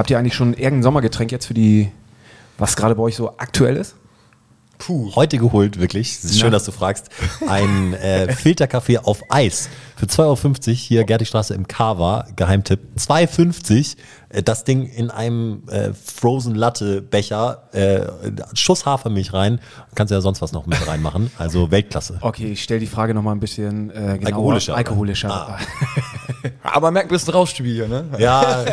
Habt ihr eigentlich schon irgendein Sommergetränk jetzt für die, was gerade bei euch so aktuell ist? Puh. Heute geholt, wirklich. Es ist schön, dass du fragst. Ein äh, Filterkaffee auf Eis für 2,50 Euro hier Gertigstraße im Kava, Geheimtipp. 2,50 äh, das Ding in einem äh, Frozen Latte Becher, äh, Schuss Hafermilch rein. Kannst du ja sonst was noch mit reinmachen. Also Weltklasse. Okay, ich stelle die Frage nochmal ein bisschen äh, genauer. Alkoholischer. Alkoholischer. Ah. Aber merkt ein bisschen Rauschstübi hier, ne? Ja,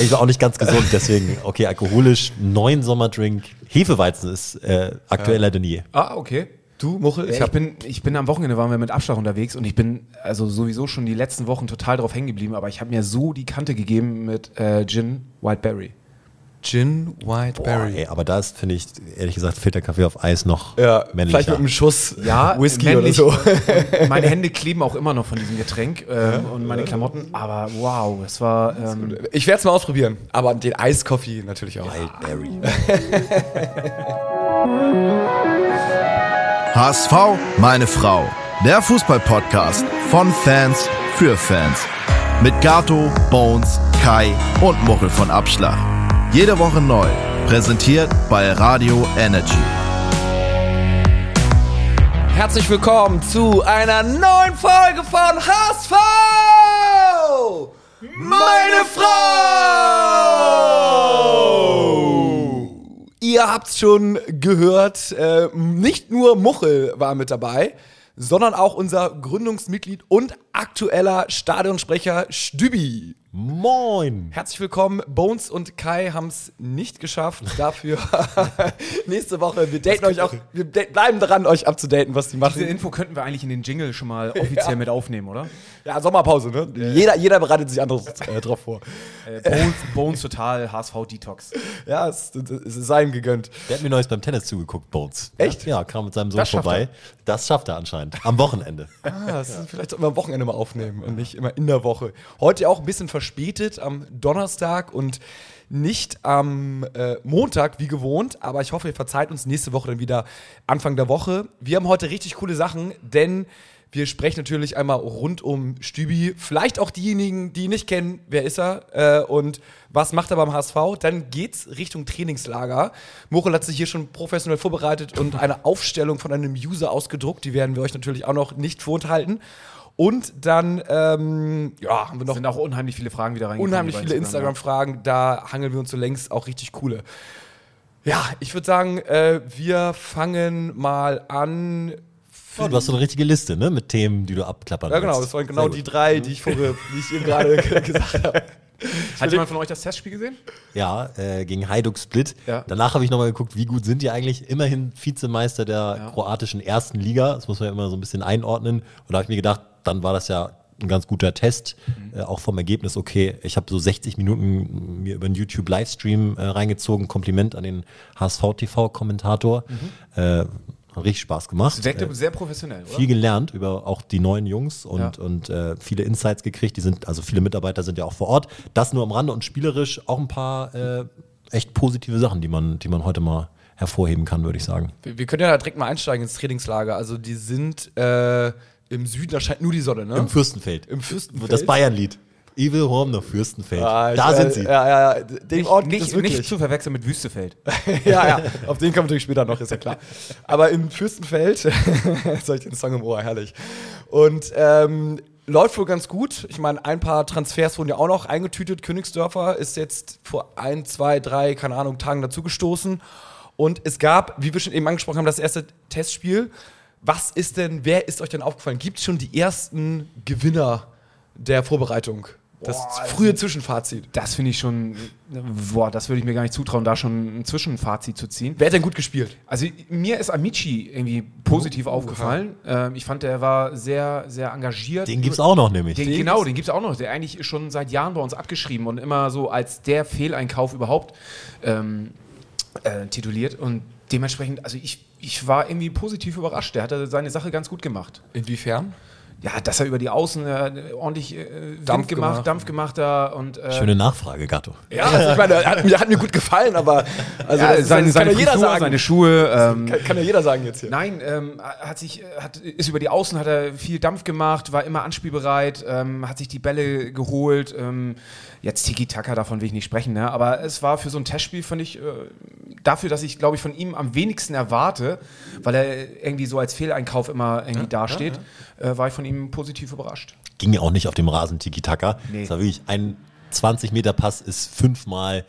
ich war auch nicht ganz gesund, deswegen, okay, alkoholisch, neuen Sommerdrink. Hefeweizen ist äh, aktueller denn je. Ah, okay. Du, Muchel? Ich, bin, ich bin am Wochenende waren wir mit Abschlag unterwegs und ich bin also sowieso schon die letzten Wochen total drauf hängen geblieben, aber ich habe mir so die Kante gegeben mit äh, Gin Whiteberry. Gin White Boah, Berry. ey, aber da ist, finde ich, ehrlich gesagt, Filterkaffee auf Eis noch Ja, männlicher. vielleicht mit einem Schuss Ja, Whisky männlich. oder so. Meine Hände kleben auch immer noch von diesem Getränk ähm, und meine Klamotten, aber wow, es war ähm, Ich werde es mal ausprobieren, aber den Eiskoffee natürlich auch. Wildberry. HSV, meine Frau. Der Fußball-Podcast von Fans für Fans. Mit Gato, Bones, Kai und Muchel von Abschlag. Jede Woche neu. Präsentiert bei Radio Energy. Herzlich willkommen zu einer neuen Folge von HSV! Meine Frau! Ihr habt's schon gehört, äh, nicht nur Muchel war mit dabei, sondern auch unser Gründungsmitglied und aktueller Stadionsprecher Stübi. Moin! Herzlich willkommen. Bones und Kai haben es nicht geschafft. Dafür nächste Woche. Wir daten euch auch. Wir bleiben dran, euch abzudaten, was die diese machen. Info könnten wir eigentlich in den Jingle schon mal offiziell mit aufnehmen, oder? Ja, Sommerpause, ne? Jeder, jeder bereitet sich anderes äh, drauf vor. Äh, Bones, Bones total HSV Detox. Ja, es, es ist ihm gegönnt. Der hat mir neues beim Tennis zugeguckt, Bones. Echt? Ja, kam mit seinem Sohn Das schafft vorbei. Das schafft er anscheinend. Am Wochenende. Ah, das ist, vielleicht sollten wir am Wochenende mal aufnehmen und nicht immer in der Woche. Heute auch ein bisschen verspätet am Donnerstag und nicht am äh, Montag wie gewohnt, aber ich hoffe, ihr verzeiht uns nächste Woche dann wieder Anfang der Woche. Wir haben heute richtig coole Sachen, denn wir sprechen natürlich einmal rund um Stübi. Vielleicht auch diejenigen, die nicht kennen, wer ist er äh, und was macht er beim HSV. Dann geht's Richtung Trainingslager. Mochel hat sich hier schon professionell vorbereitet und eine Aufstellung von einem User ausgedruckt. Die werden wir euch natürlich auch noch nicht vorenthalten. Und dann ähm, ja, haben wir noch sind auch unheimlich viele Fragen wieder reingekommen. unheimlich viele Instagram-Fragen. Da hangeln wir uns so längst auch richtig coole. Ja, ich würde sagen, äh, wir fangen mal an. Oh, du hast so eine richtige Liste, ne? Mit Themen, die du abklappern Ja, genau, willst. das waren genau Sehr die gut. drei, die ich vorher, die ich eben gerade gesagt habe. Hat jemand von euch das Testspiel gesehen? Ja, äh, gegen Hajduk Split. Ja. Danach habe ich nochmal geguckt, wie gut sind die eigentlich? Immerhin Vizemeister der Ja. kroatischen ersten Liga. Das muss man ja immer so ein bisschen einordnen. Und da habe ich mir gedacht, dann war das ja ein ganz guter Test. Mhm. Äh, auch vom Ergebnis okay. Ich habe so 60 Minuten mir über einen YouTube-Livestream äh, reingezogen. Kompliment an den HSV-TV-Kommentator. Äh, hat richtig Spaß gemacht. Das wirkte Äh, sehr professionell, oder? viel gelernt über auch die neuen Jungs und, Ja. und äh, viele Insights gekriegt. Die sind, also viele Mitarbeiter sind ja auch vor Ort. Das nur am Rande und spielerisch auch ein paar äh, echt positive Sachen, die man, die man heute mal hervorheben kann, würde ich sagen. Wir, wir können ja direkt mal einsteigen ins Trainingslager. Also die sind äh, im Süden, da scheint nur die Sonne, ne? Im Fürstenfeld. Im Fürstenfeld? Das Bayernlied. Evil Horn noch Fürstenfeld. Ah, da sind sie. Ja, ja, ja. Den Ort gibt es Nicht, nicht zu verwechseln mit Wüstefeld. ja, ja, auf den kommen wir natürlich später noch, ist ja klar. Aber im Fürstenfeld, jetzt habe ich den Song im Ohr, herrlich. Und ähm, läuft wohl ganz gut. Ich meine, ein paar Transfers wurden ja auch noch eingetütet. Königsdörfer ist jetzt vor ein, zwei, drei, keine Ahnung, Tagen dazugestoßen. Und es gab, wie wir schon eben angesprochen haben, das erste Testspiel. Was ist denn, wer ist euch denn aufgefallen? Gibt es schon die ersten Gewinner der Vorbereitung? Das Boah, frühe Zwischenfazit. Das finde ich schon, boah, das würde ich mir gar nicht zutrauen, da schon ein Zwischenfazit zu ziehen. Wer hat denn gut gespielt? Also mir ist Amici irgendwie positiv aufgefallen. Ähm, ich fand, der war sehr, sehr engagiert. Den gibt's auch noch nämlich. Den, genau, den gibt es auch noch. Der eigentlich ist schon seit Jahren bei uns abgeschrieben und immer so als der Fehleinkauf überhaupt ähm, äh, tituliert. Und dementsprechend, also ich, ich war irgendwie positiv überrascht. Der hat seine Sache ganz gut gemacht. Inwiefern? Ja, dass er über die Außen äh, ordentlich äh, Wind Dampf gemacht, gemacht. Dampf gemacht da und äh, Schöne Nachfrage, Gatto. Ja, also ich meine, hat, mir- hat mir gut gefallen, aber also ja, das, seine, das seine kann ja jeder Frisur, sagen. seine Schuhe. Ähm, kann, kann ja jeder sagen jetzt hier. Nein, ähm, hat sich, hat, ist über die Außen, hat er viel Dampf gemacht, war immer anspielbereit, ähm, hat sich die Bälle geholt. Ähm, jetzt Tiki-Taka, davon will ich nicht sprechen, ne? aber es war für so ein Testspiel, fand ich, äh, dafür, dass ich, glaube ich, von ihm am wenigsten erwarte, weil er irgendwie so als Fehleinkauf immer irgendwie dasteht, Äh, war ich von ihm positiv überrascht. Ging ja auch nicht auf dem Rasen Tiki-Taka. Nee. Das war wirklich ein 20-Meter-Pass ist fünfmal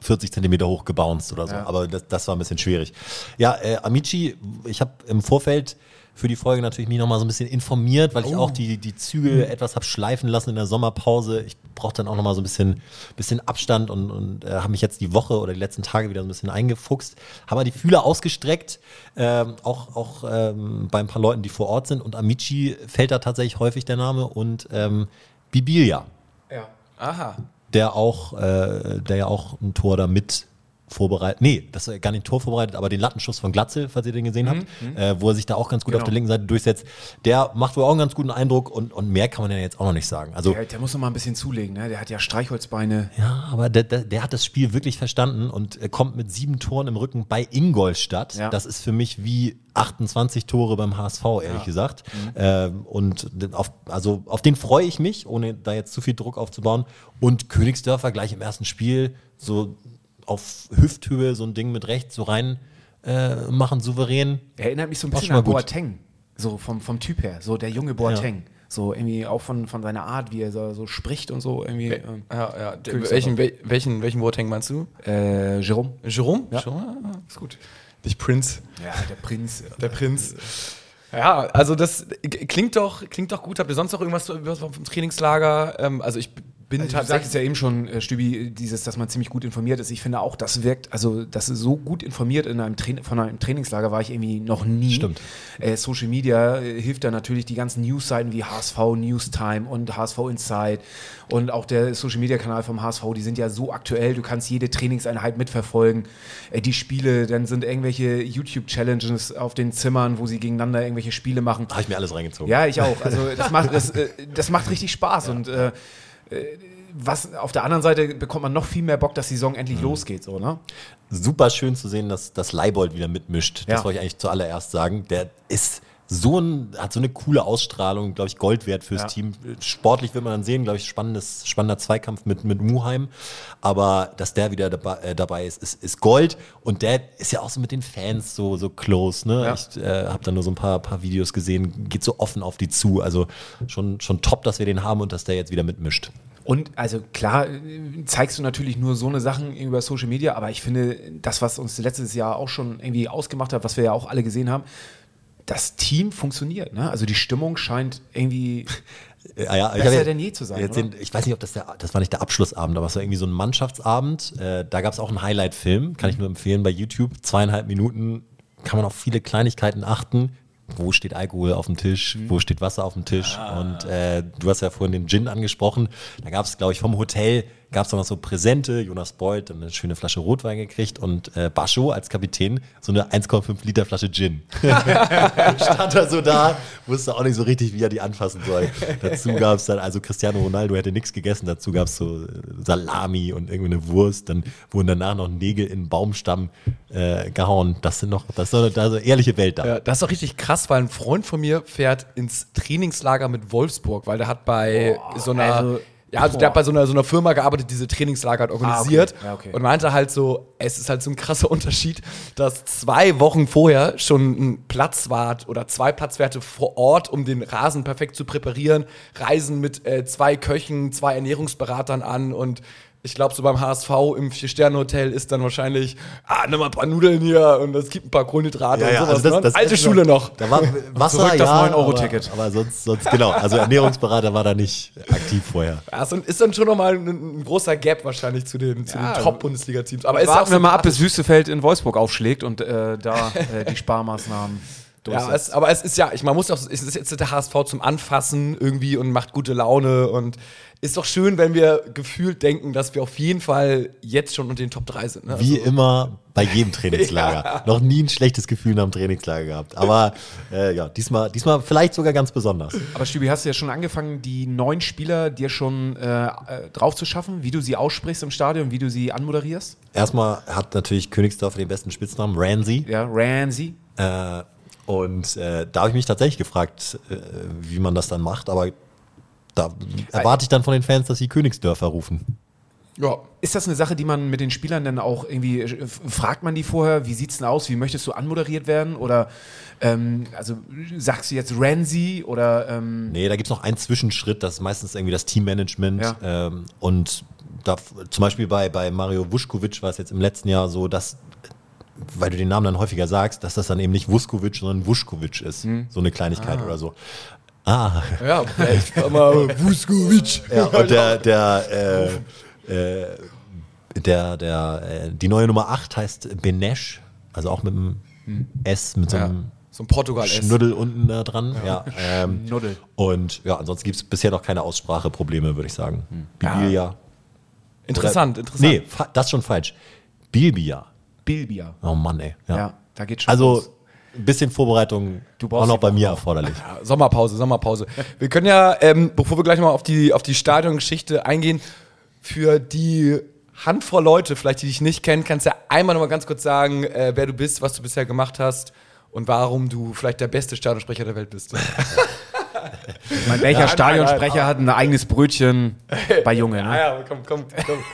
40 Zentimeter hoch gebounced oder so. Ja. Aber das, das war ein bisschen schwierig. Ja, äh, Amici, ich habe im Vorfeld für die Folge natürlich mich nochmal so ein bisschen informiert, weil ich auch die, die Züge etwas habe schleifen lassen in der Sommerpause. Ich brauche dann auch nochmal so ein bisschen, bisschen Abstand und, und äh, habe mich jetzt die Woche oder die letzten Tage wieder so ein bisschen eingefuchst. Habe mal die Fühler ausgestreckt, ähm, auch, auch ähm, bei ein paar Leuten, die vor Ort sind. Und Amici fällt da tatsächlich häufig der Name und ähm, Bibilia Ja. Aha. der auch, äh, der ja auch ein Tor da mit vorbereitet. Nee, das war gar nicht Tor vorbereitet, aber den Lattenschuss von Glatzel, falls ihr den gesehen habt, äh, wo er sich da auch ganz gut Genau. auf der linken Seite durchsetzt. Der macht wohl auch einen ganz guten Eindruck und, und mehr kann man ja jetzt auch noch nicht sagen. Also Der, der muss noch mal ein bisschen zulegen, ne? der hat ja Streichholzbeine. ja, aber der, der, der hat das Spiel wirklich verstanden und äh, kommt mit sieben Toren im Rücken bei Ingolstadt. Ja. Das ist für mich wie 28 Tore beim HSV, ehrlich gesagt. Mhm. Ähm, und auf, also auf den freue ich mich, ohne da jetzt zu viel Druck aufzubauen. Und Königsdörfer gleich im ersten Spiel so auf Hüfthöhe so ein Ding mit rechts so rein äh, machen, souverän. Er erinnert mich so ein bisschen an gut. Boateng, so vom, vom Typ her, so der junge Boateng. So irgendwie auch von, von seiner Art, wie er so, so spricht und so irgendwie. Ähm, Ja, ja. Welchen, wel- welchen, welchen Boateng meinst du? äh, Jerome? Jerome? Ja. Jerome? Ah, ist gut. Nicht Prince. Ja, der Prinz. Der Prinz. Ja, also das klingt doch, klingt doch gut. Habt ihr sonst noch irgendwas über- vom Trainingslager? Ähm, also ich bin Also du sagtest ja eben schon, äh, Stübi, dieses, dass man ziemlich gut informiert ist. Ich finde auch, das wirkt, also das ist so gut informiert in einem Train von einem Trainingslager war ich irgendwie noch nie. Stimmt. Äh, Social Media äh, hilft da natürlich die ganzen Newsseiten wie HSV Newstime und HSV Insight und auch der Social Media Kanal vom HSV, die sind ja so aktuell, du kannst jede Trainingseinheit mitverfolgen. Äh, die Spiele, dann sind irgendwelche YouTube Challenges auf den Zimmern, wo sie gegeneinander irgendwelche Spiele machen. Habe ich mir alles reingezogen. Ja, ich auch. Also das macht, das, das macht richtig Spaß und äh, äh, was auf der anderen Seite bekommt man noch viel mehr Bock, dass die Saison endlich losgeht, so, ne? super schön zu sehen, dass, dass Leibold wieder mitmischt. Das Ja. wollte ich eigentlich zuallererst sagen. Der ist so ein, hat so eine coole Ausstrahlung, glaube ich, Gold wert fürs Ja. Team. Sportlich wird man dann sehen, glaube ich, spannendes, spannender Zweikampf mit, mit Muheim. Aber dass der wieder dabei, äh, dabei ist, ist, ist Gold. Und der ist ja auch so mit den Fans so, so close. Ne? Ja. Ich äh, habe da nur so ein paar, paar Videos gesehen, geht so offen auf die zu. Also schon, schon top, dass wir den haben und dass der jetzt wieder mitmischt. Und also klar, äh, zeigst du natürlich nur so eine Sachen über Social Media, aber ich finde, das, was uns letztes Jahr auch schon irgendwie ausgemacht hat, was wir ja auch alle gesehen haben, das Team funktioniert. Ne? Also die Stimmung scheint irgendwie Ja, ja, ich Besser hab denn je zu sein, Jetzt den, ich weiß nicht, ob das der, das war nicht der Abschlussabend, aber es war irgendwie so ein Mannschaftsabend. Äh, da gab es auch einen Highlight-Film, kann ich nur empfehlen bei YouTube. Zweieinhalb Minuten kann man auf viele Kleinigkeiten achten. Wo steht Alkohol auf dem Tisch? Mhm. Wo steht Wasser auf dem Tisch? Ah. Und äh, du hast ja vorhin den Gin angesprochen. Da gab es, glaube ich, vom Hotel gab es noch so Präsente. Jonas Beuth dann eine schöne Flasche Rotwein gekriegt und äh, Bascho als Kapitän so eine 1,5 Liter Flasche Gin. stand er so da, wusste auch nicht so richtig, wie er die anfassen soll. dazu gab es dann, also Cristiano Ronaldo hätte nichts gegessen, dazu gab es so äh, Salami und irgendwie eine Wurst. Dann wurden danach noch Nägel in den Baumstamm äh, gehauen. Das sind noch, das ist so eine, eine ehrliche Welt da. Ja, das ist doch richtig krass, weil ein Freund von mir fährt ins Trainingslager mit Wolfsburg, weil der hat bei so einer. also- ja, also der hat bei so einer, so einer Firma gearbeitet, die diese Trainingslager hat organisiert. Ah, okay. Ja, okay. Und meinte halt so, es ist halt so ein krasser Unterschied, dass zwei Wochen vorher schon ein Platzwart oder zwei Platzwerte vor Ort, um den Rasen perfekt zu präparieren, reisen mit äh, zwei Köchen, zwei Ernährungsberatern an und ich glaube, so beim HSV im Vier-Sterne-Hotel ist dann wahrscheinlich, ah, nimm mal ein paar Nudeln hier und es gibt ein paar Kohlenhydrate und sowas. ne? Alte ist Schule noch. Da war Wasser, Zurück das ja, 9-Euro-Ticket. Aber, aber sonst, sonst, genau. Also Ernährungsberater war da nicht aktiv vorher. Ja, ist dann, ist dann schon nochmal ein, ein großer Gap wahrscheinlich zu den, zu Ja, den Top-Bundesliga-Teams. Aber ist ja auch Warten wir mal ab, bis Wüstefeld in Wolfsburg aufschlägt und äh, da äh, die Sparmaßnahmen. Ja, es, aber es ist ja, ich, man muss auch, es ist jetzt der HSV zum Anfassen irgendwie und macht gute Laune und ist doch schön, wenn wir gefühlt denken, dass wir auf jeden Fall jetzt schon unter den Top 3 sind. Ne? Wie also, immer bei jedem Trainingslager. ja. Noch nie ein schlechtes Gefühl nach dem Trainingslager gehabt. Aber äh, ja, diesmal, diesmal vielleicht sogar ganz besonders. Aber Stübi, hast du ja schon angefangen, die neuen Spieler dir schon äh, äh, drauf zu schaffen, wie du sie aussprichst im Stadion, wie du sie anmoderierst? Erstmal hat natürlich Königsdorf den besten Spitznamen, Ramsey. Ja, Ramsey. Äh, und äh, da habe ich mich tatsächlich gefragt, äh, wie man das dann macht, aber da erwarte ich dann von den Fans, dass sie Königsdörfer rufen. Ja. Ist das eine Sache, die man mit den Spielern dann auch irgendwie, äh, fragt man die vorher, wie sieht es denn aus, wie möchtest du anmoderiert werden? Oder ähm, also sagst du jetzt Ramsey oder ähm Nee, da gibt es noch einen Zwischenschritt, das ist meistens irgendwie das Teammanagement. Ja. Ähm, und da, zum Beispiel bei, bei Mario Vuskovic war es jetzt im letzten Jahr so, dass weil du den Namen dann häufiger sagst, dass das dann eben nicht Vuskovic, sondern Vuskovic ist. Hm. So eine Kleinigkeit ah. oder so. Ah. Ja, vielleicht mal Vuskovic. Ja, und der, der, äh, äh, der, der, äh, die neue Nummer 8 heißt Benesch, also auch mit einem hm. S, mit so einem ja. So ein Portugal Schnuddel unten da dran. Ja. ja ähm, Schnuddel. Und ja, ansonsten gibt es bisher noch keine Ausspracheprobleme, würde ich sagen. Hm. Bibilia. Interessant, interessant. Nee, das ist schon falsch. Bilbia. Bilbia. Oh Mann, ey. Ja, ja da geht schon. Also, los. ein bisschen Vorbereitung du auch noch bei mir erforderlich. Ja, Sommerpause, Sommerpause. Wir können ja, ähm, bevor wir gleich mal auf die, auf die Stadiongeschichte eingehen, für die Handvoll Leute, vielleicht die dich nicht kennen, kannst du ja einmal noch mal ganz kurz sagen, äh, wer du bist, was du bisher gemacht hast und warum du vielleicht der beste Stadionsprecher der Welt bist. meine, welcher ja, Stadionsprecher nein, nein, hat ein eigenes Brötchen bei Junge? Ne? Ja, ja, komm, komm,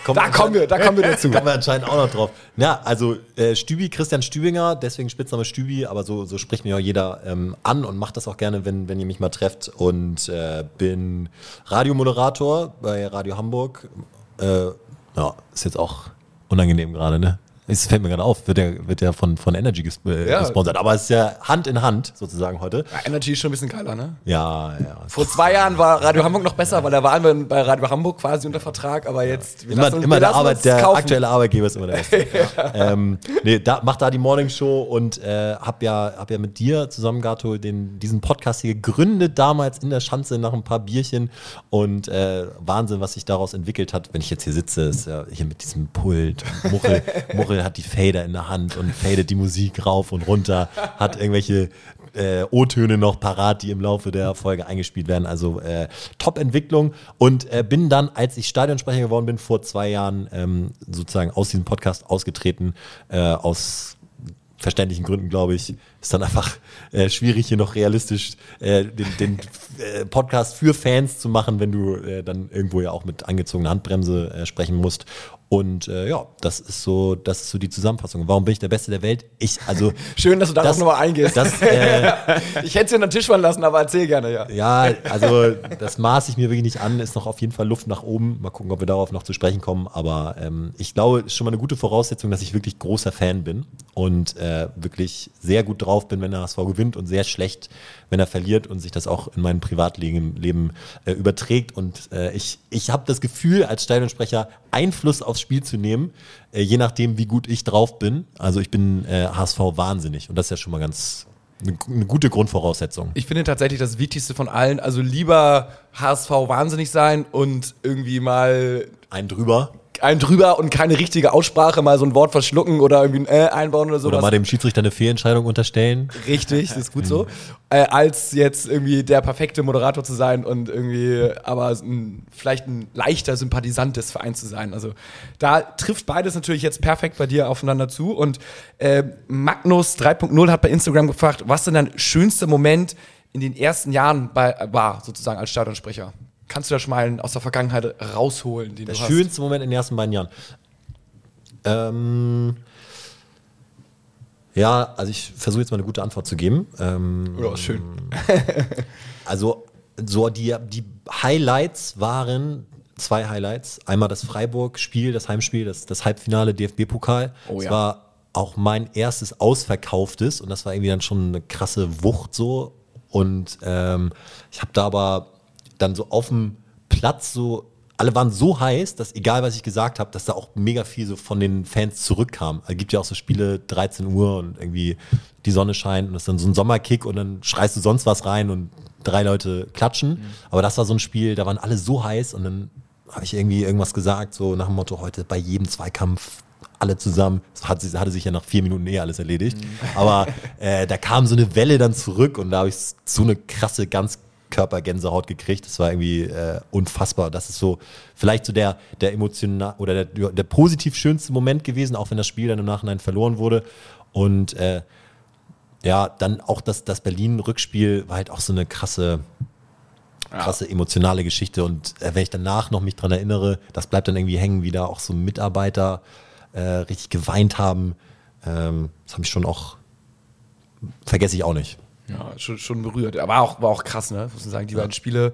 komm. da kommen wir, da kommen wir dazu. kommen wir anscheinend auch noch drauf. Ja, also äh, Stübi, Christian Stübinger, deswegen Spitzname Stübi, aber so, so spricht mir ja jeder ähm, an und macht das auch gerne, wenn, wenn ihr mich mal trefft. Und äh, bin Radiomoderator bei Radio Hamburg. Äh, ja, ist jetzt auch unangenehm gerade, ne? Es fällt mir gerade auf, wird ja, wird ja von, von Energy äh, ja. gesponsert. Aber es ist ja Hand in Hand sozusagen heute. Ja, Energy ist schon ein bisschen geiler, ne? Ja, ja. Vor zwei Jahren war Radio Hamburg noch besser, weil da waren wir bei Radio Hamburg quasi unter Vertrag, aber jetzt. Immer, uns, immer der, Arbeit, der kaufen. aktuelle Arbeitgeber ist immer der beste. ähm, nee, da, mach da die Morning Show und äh, hab, ja, hab ja mit dir zusammen, Gato, den, diesen Podcast hier gegründet, damals in der Schanze nach ein paar Bierchen. Und äh, Wahnsinn, was sich daraus entwickelt hat. Wenn ich jetzt hier sitze, ist ja hier mit diesem Pult. Muchel, Muchel Vogel hat die Fader in der Hand und fadet die Musik rauf und runter, hat irgendwelche äh, O-Töne noch parat, die im Laufe der Folge eingespielt werden. Also äh, Top-Entwicklung. Und äh, bin dann, als ich Stadionsprecher geworden bin, vor zwei Jahren ähm, sozusagen aus diesem Podcast ausgetreten, äh, aus verständlichen Gründen, glaube ich, ist dann einfach äh, schwierig, hier noch realistisch äh, den, den äh, Podcast für Fans zu machen, wenn du äh, dann irgendwo ja auch mit angezogener Handbremse äh, sprechen musst. Und äh, ja, das ist so, das ist so die Zusammenfassung. Warum bin ich der Beste der Welt? Ich, also. Schön, dass du darauf nochmal eingehst. Das, äh, ich hätte es dir an den Tisch fallen lassen, aber erzähl gerne, ja. Ja, also das maße ich mir wirklich nicht an, ist noch auf jeden Fall Luft nach oben. Mal gucken, ob wir darauf noch zu sprechen kommen. Aber ähm, ich glaube, es ist schon mal eine gute Voraussetzung, dass ich wirklich großer Fan bin und äh, wirklich sehr gut drauf bin, wenn der HSV gewinnt und sehr schlecht, wenn er verliert und sich das auch in mein Privatleben Leben, äh, überträgt. Und äh, ich, ich habe das Gefühl, als Stadionsprecher Einfluss aufs Spiel zu nehmen, äh, je nachdem, wie gut ich drauf bin. Also ich bin HSV äh, wahnsinnig und das ist ja schon mal ganz eine, eine gute Grundvoraussetzung. Ich finde tatsächlich das Wichtigste von allen, also lieber HSV wahnsinnig sein und irgendwie mal einen drüber einen drüber und keine richtige Aussprache, mal so ein Wort verschlucken oder irgendwie ein äh einbauen oder so. Oder mal dem Schiedsrichter eine Fehlentscheidung unterstellen. Richtig, das ist gut so. Äh, als jetzt irgendwie der perfekte Moderator zu sein und irgendwie aber ein, vielleicht ein leichter Sympathisant des Vereins zu sein. Also da trifft beides natürlich jetzt perfekt bei dir aufeinander zu. Und äh, Magnus 3.0 hat bei Instagram gefragt, was denn dein schönster Moment in den ersten Jahren bei, war, sozusagen als Stadionsprecher? Kannst du da schon mal aus der Vergangenheit rausholen? Den Der schönste hast? Moment in den ersten beiden Jahren. Ähm, ja, also ich versuche jetzt mal eine gute Antwort zu geben. Ähm, ja, schön. also so die, die Highlights waren zwei Highlights. Einmal das Freiburg-Spiel, das Heimspiel, das, das Halbfinale DFB-Pokal. Oh, das ja. war auch mein erstes ausverkauftes und das war irgendwie dann schon eine krasse Wucht so. Und ähm, ich habe da aber dann so auf dem Platz so alle waren so heiß, dass egal was ich gesagt habe, dass da auch mega viel so von den Fans zurückkam. Es gibt ja auch so Spiele 13 Uhr und irgendwie die Sonne scheint und es ist dann so ein Sommerkick und dann schreist du sonst was rein und drei Leute klatschen. Mhm. Aber das war so ein Spiel, da waren alle so heiß und dann habe ich irgendwie irgendwas gesagt, so nach dem Motto, heute bei jedem Zweikampf alle zusammen. Das hat, hatte sich ja nach vier Minuten eh alles erledigt. Mhm. Aber äh, da kam so eine Welle dann zurück und da habe ich so eine krasse, ganz Körpergänsehaut gekriegt. Das war irgendwie äh, unfassbar. Das ist so vielleicht so der, der emotional oder der, der positiv schönste Moment gewesen, auch wenn das Spiel dann im Nachhinein verloren wurde. Und äh, ja, dann auch das, das Berlin-Rückspiel war halt auch so eine krasse, krasse ja. emotionale Geschichte. Und äh, wenn ich danach noch mich dran erinnere, das bleibt dann irgendwie hängen, wie da auch so Mitarbeiter äh, richtig geweint haben. Ähm, das habe ich schon auch, vergesse ich auch nicht. Ja, schon, schon berührt. Aber auch, war auch krass, ne? Muss man sagen, die ja. beiden Spiele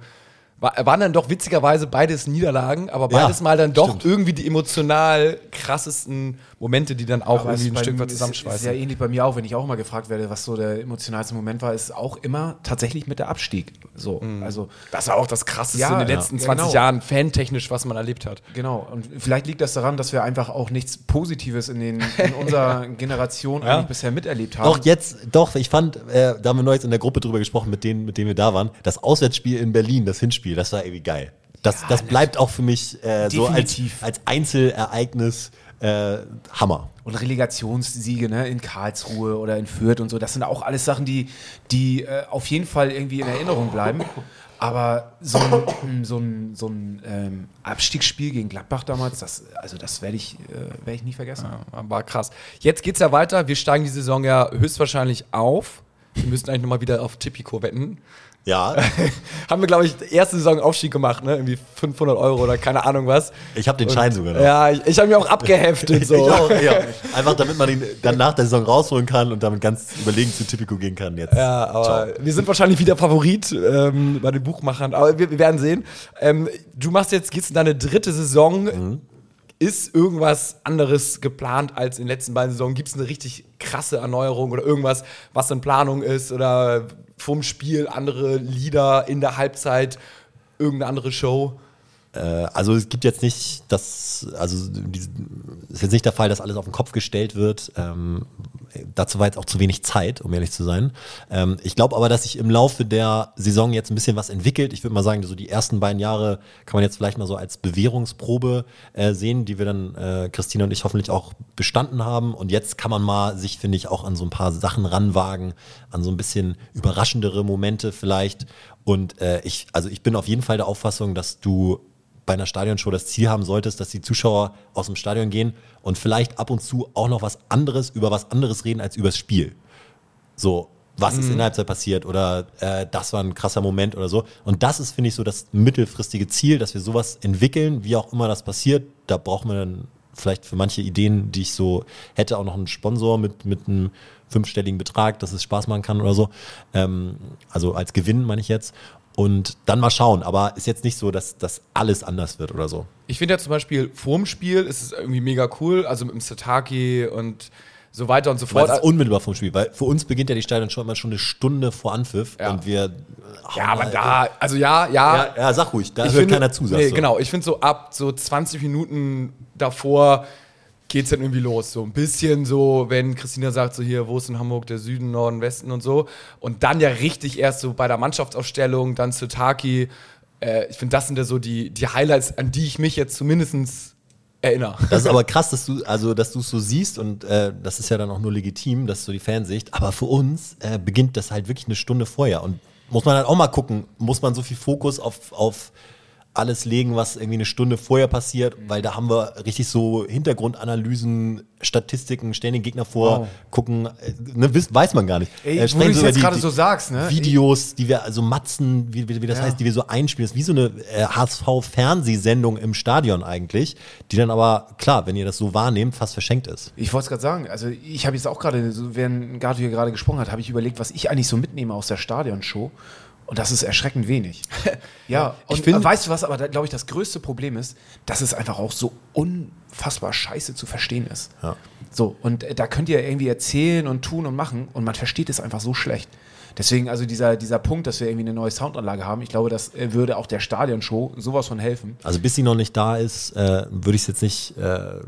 waren dann doch witzigerweise beides Niederlagen, aber beides ja, mal dann doch stimmt. irgendwie die emotional krassesten Momente, die dann auch aber irgendwie ein Stück weit zusammenschweißen. Ist ja ähnlich bei mir auch, wenn ich auch mal gefragt werde, was so der emotionalste Moment war, ist auch immer tatsächlich mit der Abstieg. So, mhm. also das war auch das krasseste ja, in den letzten ja, 20 genau. Jahren fantechnisch, was man erlebt hat. Genau. Und vielleicht liegt das daran, dass wir einfach auch nichts Positives in, den, in unserer Generation eigentlich bisher miterlebt haben. Doch jetzt, doch. Ich fand, äh, da haben wir neulich in der Gruppe drüber gesprochen, mit denen, mit denen wir da waren. Das Auswärtsspiel in Berlin, das Hinspiel, das war irgendwie geil. Das, das bleibt auch für mich äh, so als, als Einzelereignis äh, Hammer. Und Relegationssiege ne, in Karlsruhe oder in Fürth und so, das sind auch alles Sachen, die, die äh, auf jeden Fall irgendwie in Erinnerung bleiben. Aber so ein, so ein, so ein ähm, Abstiegsspiel gegen Gladbach damals, das, also das werde ich, äh, werd ich nie vergessen. Ja, war krass. Jetzt geht es ja weiter. Wir steigen die Saison ja höchstwahrscheinlich auf. Wir müssen eigentlich nochmal wieder auf Tipico wetten. Ja. haben wir, glaube ich, erste Saison Aufstieg gemacht, ne? Irgendwie 500 Euro oder keine Ahnung was. Ich habe den Schein sogar noch. Ja, ich, ich habe mir auch abgeheftet. so. ich auch, ja. Einfach damit man ihn dann nach der Saison rausholen kann und damit ganz überlegen zu Tipico gehen kann jetzt. Ja, aber Ciao. wir sind wahrscheinlich wieder Favorit ähm, bei den Buchmachern, aber wir, wir werden sehen. Ähm, du machst jetzt, gehst in deine dritte Saison. Mhm. Ist irgendwas anderes geplant als in den letzten beiden Saisonen? Gibt es eine richtig krasse Erneuerung oder irgendwas, was in Planung ist? Oder vom Spiel andere Lieder in der Halbzeit, irgendeine andere Show? Äh, also es gibt jetzt nicht das, also es ist jetzt nicht der Fall, dass alles auf den Kopf gestellt wird. Ähm, dazu war jetzt auch zu wenig Zeit, um ehrlich zu sein. Ähm, ich glaube aber, dass sich im Laufe der Saison jetzt ein bisschen was entwickelt. Ich würde mal sagen, so die ersten beiden Jahre kann man jetzt vielleicht mal so als Bewährungsprobe äh, sehen, die wir dann, äh, Christine und ich hoffentlich auch bestanden haben. Und jetzt kann man mal sich, finde ich, auch an so ein paar Sachen ranwagen, an so ein bisschen überraschendere Momente vielleicht. Und äh, ich, also ich bin auf jeden Fall der Auffassung, dass du bei einer Stadionshow das Ziel haben solltest, dass die Zuschauer aus dem Stadion gehen und vielleicht ab und zu auch noch was anderes über was anderes reden als übers Spiel. So, was mhm. ist in der Halbzeit passiert oder äh, das war ein krasser Moment oder so. Und das ist, finde ich, so das mittelfristige Ziel, dass wir sowas entwickeln, wie auch immer das passiert. Da braucht man dann vielleicht für manche Ideen, die ich so hätte, auch noch einen Sponsor mit, mit einem fünfstelligen Betrag, dass es Spaß machen kann oder so. Ähm, also als Gewinn meine ich jetzt und dann mal schauen. Aber ist jetzt nicht so, dass das alles anders wird oder so. Ich finde ja zum Beispiel vorm Spiel ist es irgendwie mega cool, also mit dem Sataki und so weiter und so fort. Das ist unmittelbar vom Spiel, weil für uns beginnt ja die Stadion schon immer schon eine Stunde vor Anpfiff ja. und wir. Ja, aber da, also ja, ja. Ja, ja sag ruhig, da hört finde, keiner zu. Nee, so. genau. Ich finde so ab so 20 Minuten davor geht es dann irgendwie los. So ein bisschen so, wenn Christina sagt, so hier, wo ist in Hamburg der Süden, Norden, Westen und so. Und dann ja richtig erst so bei der Mannschaftsaufstellung, dann zu Taki. Äh, ich finde, das sind ja so die, die Highlights, an die ich mich jetzt zumindest erinnere. Das ist aber krass, dass du also dass du es so siehst und äh, das ist ja dann auch nur legitim, dass so die Fansicht. Aber für uns äh, beginnt das halt wirklich eine Stunde vorher und muss man halt auch mal gucken, muss man so viel Fokus auf, auf alles legen, was irgendwie eine Stunde vorher passiert, weil da haben wir richtig so Hintergrundanalysen, Statistiken, stellen den Gegner vor, wow. gucken, äh, ne, weiß man gar nicht. Ey, äh, wo du jetzt gerade so sagst, ne? Videos, die wir, also Matzen, wie, wie, das ja. heißt, die wir so einspielen. Das ist wie so eine äh, HSV-Fernsehsendung im Stadion eigentlich, die dann aber, klar, wenn ihr das so wahrnehmt, fast verschenkt ist. Ich wollte es gerade sagen, also ich habe jetzt auch gerade, während Gato hier gerade gesprochen hat, habe ich überlegt, was ich eigentlich so mitnehme aus der Stadionshow. Und das ist erschreckend wenig. ja, und ich find, weißt du was, aber da glaube ich, das größte Problem ist, dass es einfach auch so unfassbar scheiße zu verstehen ist. Ja. So, und äh, da könnt ihr irgendwie erzählen und tun und machen und man versteht es einfach so schlecht. Deswegen, also dieser, dieser Punkt, dass wir irgendwie eine neue Soundanlage haben, ich glaube, das äh, würde auch der Stadionshow sowas von helfen. Also bis sie noch nicht da ist, äh, würde ich es jetzt nicht. Äh,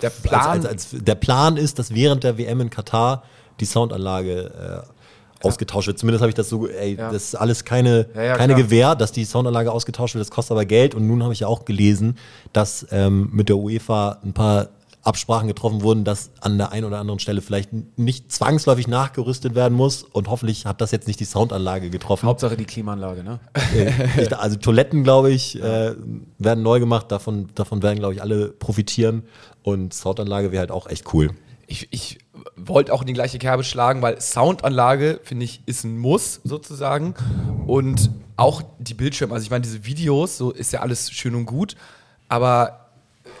Der Plan, als, als, als, der Plan ist, dass während der WM in Katar die Soundanlage äh, ausgetauscht wird. Zumindest habe ich das so, ey, Ja. das ist alles keine, Ja, ja, keine klar. Gewähr, dass die Soundanlage ausgetauscht wird. Das kostet aber Geld. Und nun habe ich ja auch gelesen, dass ähm, mit der UEFA ein paar Absprachen getroffen wurden, dass an der einen oder anderen Stelle vielleicht nicht zwangsläufig nachgerüstet werden muss. Und hoffentlich hat das jetzt nicht die Soundanlage getroffen. Hauptsache die Klimaanlage, ne? Also Toiletten, glaube ich, äh, werden neu gemacht. Davon, davon werden, glaube ich, alle profitieren. Und Soundanlage wäre halt auch echt cool. Ich, ich wollte auch in die gleiche Kerbe schlagen, weil Soundanlage, finde ich, ist ein Muss sozusagen. Und auch die Bildschirme, also ich meine, diese Videos, so ist ja alles schön und gut, aber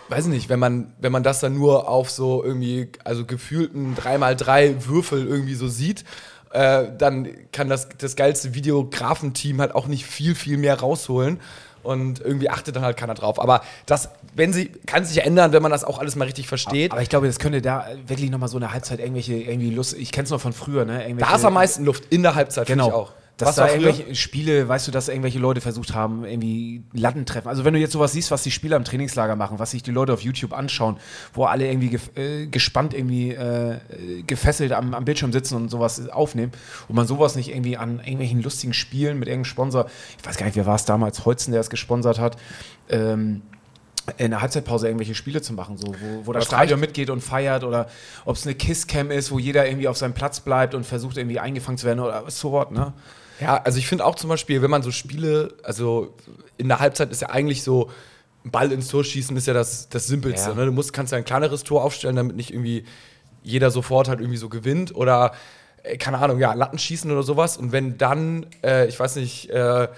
weiß nicht, wenn man, wenn man das dann nur auf so irgendwie, also gefühlten 3x3 Würfel irgendwie so sieht, äh, dann kann das, das geilste Videografenteam halt auch nicht viel, viel mehr rausholen. Und irgendwie achtet dann halt keiner drauf. Aber das, wenn sie, kann sich ja ändern, wenn man das auch alles mal richtig versteht. Aber ich glaube, das könnte da wirklich nochmal so eine Halbzeit irgendwelche, irgendwie Lust, ich kenne es noch von früher, ne? Irgendwelche, Da ist am meisten Luft in der Halbzeit, finde Genau. ich auch. Dass war da irgendwelche Spiele, weißt du, dass irgendwelche Leute versucht haben, irgendwie Latten treffen. Also wenn du jetzt sowas siehst, was die Spieler im Trainingslager machen, was sich die Leute auf YouTube anschauen, wo alle irgendwie gef äh, gespannt irgendwie äh, gefesselt am, am Bildschirm sitzen und sowas aufnehmen und man sowas nicht irgendwie an irgendwelchen lustigen Spielen mit irgendeinem Sponsor, ich weiß gar nicht, wer war es damals, Holzen, der es gesponsert hat, ähm, in der Halbzeitpause irgendwelche Spiele zu machen, so, wo, wo das Stadion mitgeht und feiert oder ob es eine Kisscam ist, wo jeder irgendwie auf seinem Platz bleibt und versucht irgendwie eingefangen zu werden oder so what, ne? Ja, also ich finde auch zum Beispiel, wenn man so Spiele, also in der Halbzeit ist ja eigentlich so, Ball ins Tor schießen ist ja das, das Simpelste. Ja. Ne? Du musst, kannst ja ein kleineres Tor aufstellen, damit nicht irgendwie jeder sofort halt irgendwie so gewinnt oder, äh, keine Ahnung, ja, Latten schießen oder sowas. Und wenn dann, äh, ich weiß nicht, äh,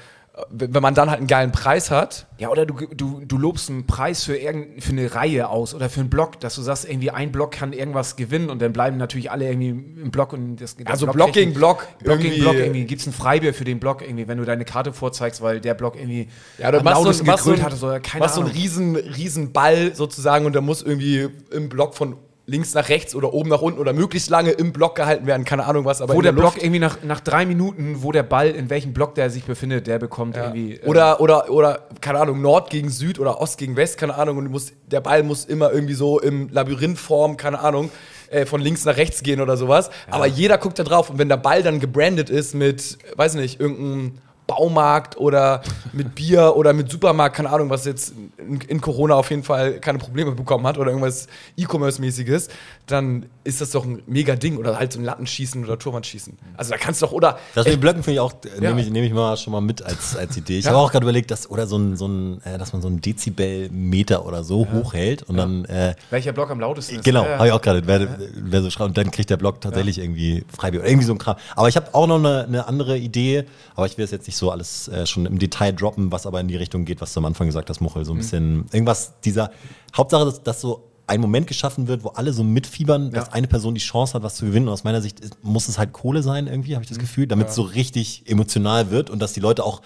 wenn man dann halt einen geilen Preis hat, Ja, oder du, du, du lobst einen Preis für, irgend, für eine Reihe aus oder für einen Block, dass du sagst, irgendwie ein Block kann irgendwas gewinnen und dann bleiben natürlich alle irgendwie im Block und das, Also Block gegen Block, Block gegen Block irgendwie. Gibt es ein Freibier für den Block irgendwie, wenn du deine Karte vorzeigst, weil der Block irgendwie Ja, du am machst machst so, gegrölt hat oder keine machst so einen Ahnung. riesen, riesen Ball sozusagen und der muss irgendwie im Block von links nach rechts oder oben nach unten oder möglichst lange im Block gehalten werden, keine Ahnung was, aber wo der Luft. Block irgendwie nach, nach drei Minuten, wo der Ball, in welchem Block der sich befindet, der bekommt irgendwie. äh, Oder, oder, oder, keine Ahnung, Nord gegen Süd oder Ost gegen West, keine Ahnung. Und du musst, der Ball muss immer irgendwie so im Labyrinthform, keine Ahnung, äh, von links nach rechts gehen oder sowas. Aber jeder guckt da drauf. Und wenn der Ball dann gebrandet ist mit, weiß nicht, irgendeinem Baumarkt oder mit Bier oder mit Supermarkt, keine Ahnung, was jetzt in, in Corona auf jeden Fall keine Probleme bekommen hat oder irgendwas E-Commerce-mäßiges, dann ist das doch ein mega Ding. Oder halt so ein Lattenschießen oder Turmwandschießen. Also da kannst du doch, oder. Das mit den Blöcken finde ich auch, äh, Ja. nehme ich, nehm ich mal schon mal mit als, als Idee. Ich Ja. habe auch gerade überlegt, dass, oder so ein, so ein, äh, dass man so einen Dezibelmeter oder so hochhält und dann, äh, welcher Block am lautesten ist. genau, Ja, ja. habe ich auch gerade, wer, wer so schreibt, und dann kriegt der Block tatsächlich irgendwie Freibier oder irgendwie so ein Kram. Aber ich habe auch noch eine, eine andere Idee, aber ich will es jetzt nicht so alles äh, schon im Detail droppen, was aber in die Richtung geht, was du am Anfang gesagt hast, Muchel, so ein bisschen, irgendwas dieser, Hauptsache, dass, dass so ein Moment geschaffen wird, wo alle so mitfiebern, dass Ja. eine Person die Chance hat, was zu gewinnen. Und aus meiner Sicht ist, muss es halt Kohle sein, irgendwie, habe ich das Gefühl, damit es so richtig emotional wird und dass die Leute auch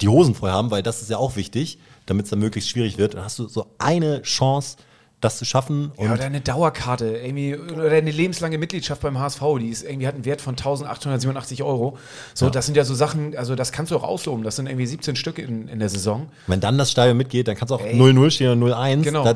die Hosen voll haben, weil das ist ja auch wichtig, damit es dann möglichst schwierig wird. Dann hast du so eine Chance, das zu schaffen. Ja, oder eine Dauerkarte, irgendwie, oder eine lebenslange Mitgliedschaft beim HSV, die ist irgendwie hat einen Wert von 1887 Euro. So, das sind ja so Sachen, also das kannst du auch ausloben. Das sind irgendwie 17 Stück in, in der Saison. wenn dann das Stadion mitgeht, dann kannst du auch Ey. 0-0 stehen oder 0-1. Genau. Da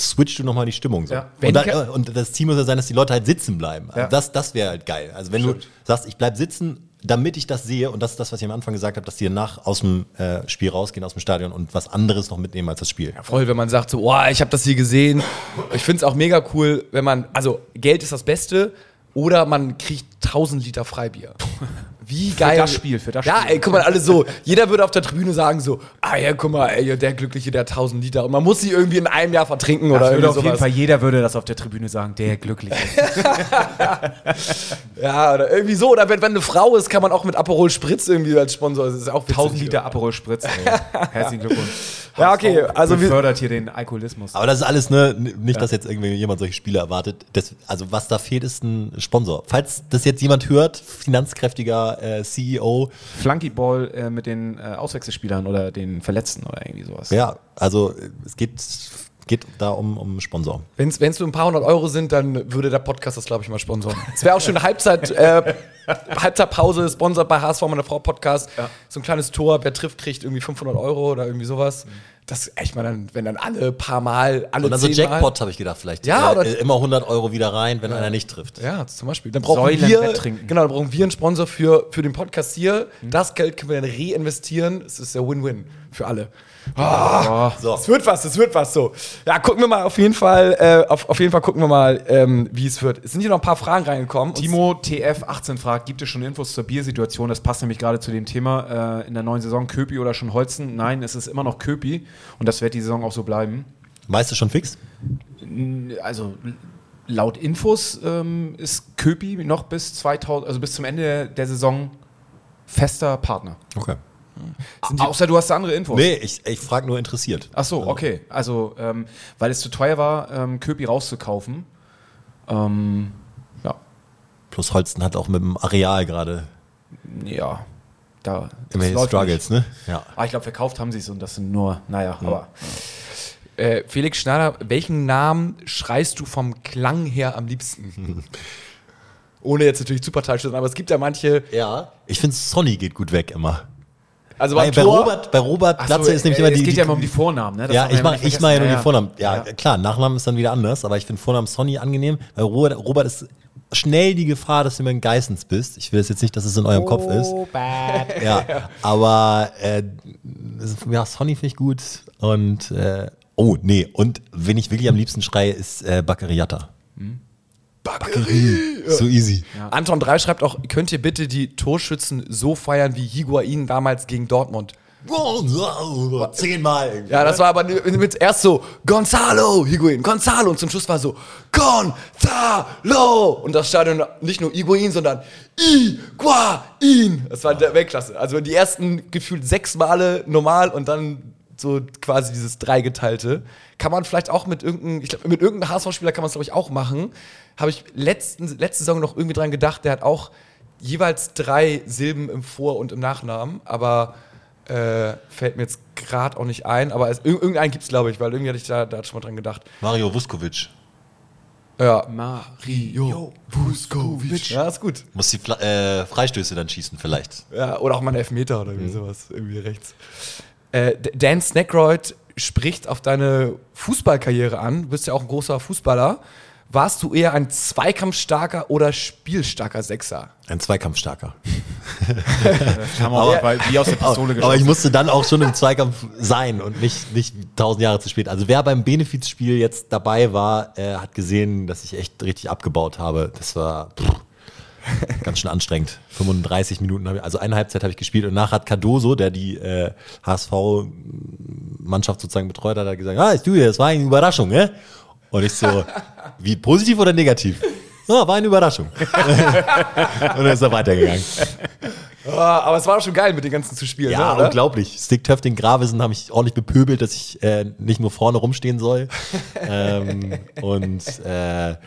switcht du nochmal die Stimmung. So. Ja. Und, Wenn- äh, und das Ziel muss ja sein, dass die Leute halt sitzen bleiben. Also Ja. Das, das wäre halt geil. Also wenn Stimmt. du sagst, ich bleib sitzen, damit ich das sehe, und das ist das, was ich am Anfang gesagt habe, dass die danach aus dem äh, Spiel rausgehen, aus dem Stadion und was anderes noch mitnehmen als das Spiel. voll, wenn man sagt so, boah, ich habe das hier gesehen. Ich finde es auch mega cool, wenn man, also Geld ist das Beste oder man kriegt 1000 Liter Freibier. Wie geil. das Spiel, für das Ja, Spiel. ey, guck mal, alle so, jeder würde auf der Tribüne sagen so, ah ja, guck mal, ey, der Glückliche, der 1000 Liter. Und man muss sie irgendwie in einem Jahr vertrinken Das oder würde irgendwie auf jeden sowas. Fall jeder würde das auf der Tribüne sagen, der Glückliche. Ja, oder irgendwie so. Oder wenn, wenn eine Frau ist, kann man auch mit Aperol Spritz irgendwie als Sponsor. Das ist auch witzig. 1000 Liter Aperol Spritz. Ey. Herzlichen Glückwunsch. Ja, okay, also wir- fördert hier den Alkoholismus. Aber das ist alles, ne, nicht, dass jetzt irgendwie jemand solche Spiele erwartet. Das, also was da fehlt, ist ein Sponsor. Falls das jetzt jemand hört, finanzkräftiger äh, CEO, Flunkyball äh, mit den äh, Auswechselspielern oder den Verletzten oder irgendwie sowas. ja, also es geht, geht da um, um Sponsor. Wenn es nur ein paar hundert Euro sind, dann würde der Podcast das, glaube ich, mal sponsoren. Es wäre auch schon eine Halbzeit, äh, Halbzeitpause, sponsert bei HSV, meine Frau Podcast. So ein kleines Tor, wer trifft, kriegt irgendwie 500 Euro oder irgendwie sowas. Das echt mal dann, wenn dann alle paar Mal, alle Und dann so Jackpot, habe ich gedacht, vielleicht. Ja, Äh, oder- äh, immer 100 Euro wieder rein, wenn einer nicht trifft. Ja, zum Beispiel. Dann brauchen Säulen wir, Wetttrinken. genau, dann brauchen wir einen Sponsor für, für den Podcast hier. Das Geld können wir dann reinvestieren. Es ist der Win-Win für alle. So. Es wird was, es wird was so. Ja, gucken wir mal auf jeden Fall, äh, auf, auf jeden Fall gucken wir mal, ähm, wie es wird. Es sind hier noch ein paar Fragen reingekommen. Timo TF18 fragt, gibt es schon Infos zur Biersituation? Das passt nämlich gerade zu dem Thema äh, in der neuen Saison. Köpi oder schon Holzen? Nein, es ist immer noch Köpi und das wird die Saison auch so bleiben. Weißt du schon fix? Also laut Infos ähm, ist Köpi noch bis 2000, also bis zum Ende der Saison fester Partner. Okay. Außer du hast andere Infos. Nee, ich, ich frage nur interessiert. Ach so, okay. Also, ähm, weil es zu teuer war, ähm, Köpi rauszukaufen. Ähm, Plus Holsten hat auch mit dem Areal gerade ja. Da, immerhin Struggles, ne? Ja. Ah, ich glaube, verkauft haben sie es und das sind nur, naja, aber äh, Felix Schneider, welchen Namen schreist du vom Klang her am liebsten? Ohne jetzt natürlich zu parteiisch zu sein, aber es gibt ja manche. Ja. Ich finde, Sonny geht gut weg immer. Also Bei, bei Robert, bei Robert so, Glatze ist nämlich äh, immer es die. geht die, ja immer um die Vornamen, ne? Das ja, ich mache nicht ich mach ja nur vergessen. die Vornamen. Ja, Ja. klar, Nachnamen ist dann wieder anders, aber ich finde Vornamen Sonny angenehm, weil Robert, Robert ist schnell die Gefahr, dass du mir ein Geissens bist. Ich will jetzt nicht, dass es in eurem Kopf ist. Ja, aber äh, es- ja, Sonny finde ich gut und äh, oh nee, und wen ich wirklich am liebsten schreie, ist äh, Baccariata. Backerie. So easy. Anton 3 schreibt auch, könnt ihr bitte die Torschützen so feiern wie Higuain damals gegen Dortmund? Zehnmal. Ja, das war aber mit erst so Gonzalo, Higuain, Gonzalo und zum Schluss war so Gonzalo und das Stadion nicht nur Higuain, sondern Higuain. Das war der Weltklasse. Also die ersten gefühlt sechs Male normal und dann so quasi dieses dreigeteilte. Kann man vielleicht auch mit irgendeinem, ich glaube, mit irgendeinem HSV-Spieler kann man es glaube ich auch machen. Habe ich letzten, letzte Saison noch irgendwie dran gedacht, der hat auch jeweils drei Silben im Vor- und im Nachnamen, aber äh, fällt mir jetzt gerade auch nicht ein, aber es, irg- irgendeinen gibt es, glaube ich, weil irgendwie hatte ich da, da schon mal dran gedacht. Mario Vuskovic. Ja. Mario Vuskovic. Ja, ist gut. Muss die Fla äh, Freistöße dann schießen vielleicht. Ja, oder auch mal einen Elfmeter oder irgendwie sowas, irgendwie rechts. Äh, Dan Snackroyd spricht auf deine Fußballkarriere an. Du bist ja auch ein großer Fußballer. Warst du eher ein zweikampfstarker oder spielstarker Sechser? Ein Zweikampfstarker. das haben wir auch weil, wie aus der Pistole Aber ich geschossen. musste dann auch schon im Zweikampf sein und nicht, nicht tausend Jahre zu spät. Also wer beim Benefizspiel jetzt dabei war, äh, hat gesehen, dass ich echt richtig abgebaut habe. Das war pff, ganz schön anstrengend. 35 Minuten habe ich, also eine Halbzeit habe ich gespielt und nach hat Cardoso, der die äh, HSV-Mannschaft sozusagen betreut hat, hat gesagt, ah, ist du, das war eine Überraschung, ne? Und ich so, wie positiv oder negativ? Ja, war eine Überraschung. und dann ist er weitergegangen. Ah, aber es war doch schon geil, mit den ganzen zu spielen. Ja, ne, unglaublich. Stick Töfting Gravesen haben mich ordentlich bepöbelt, dass ich äh, nicht nur vorne rumstehen soll. ähm, und äh, ja,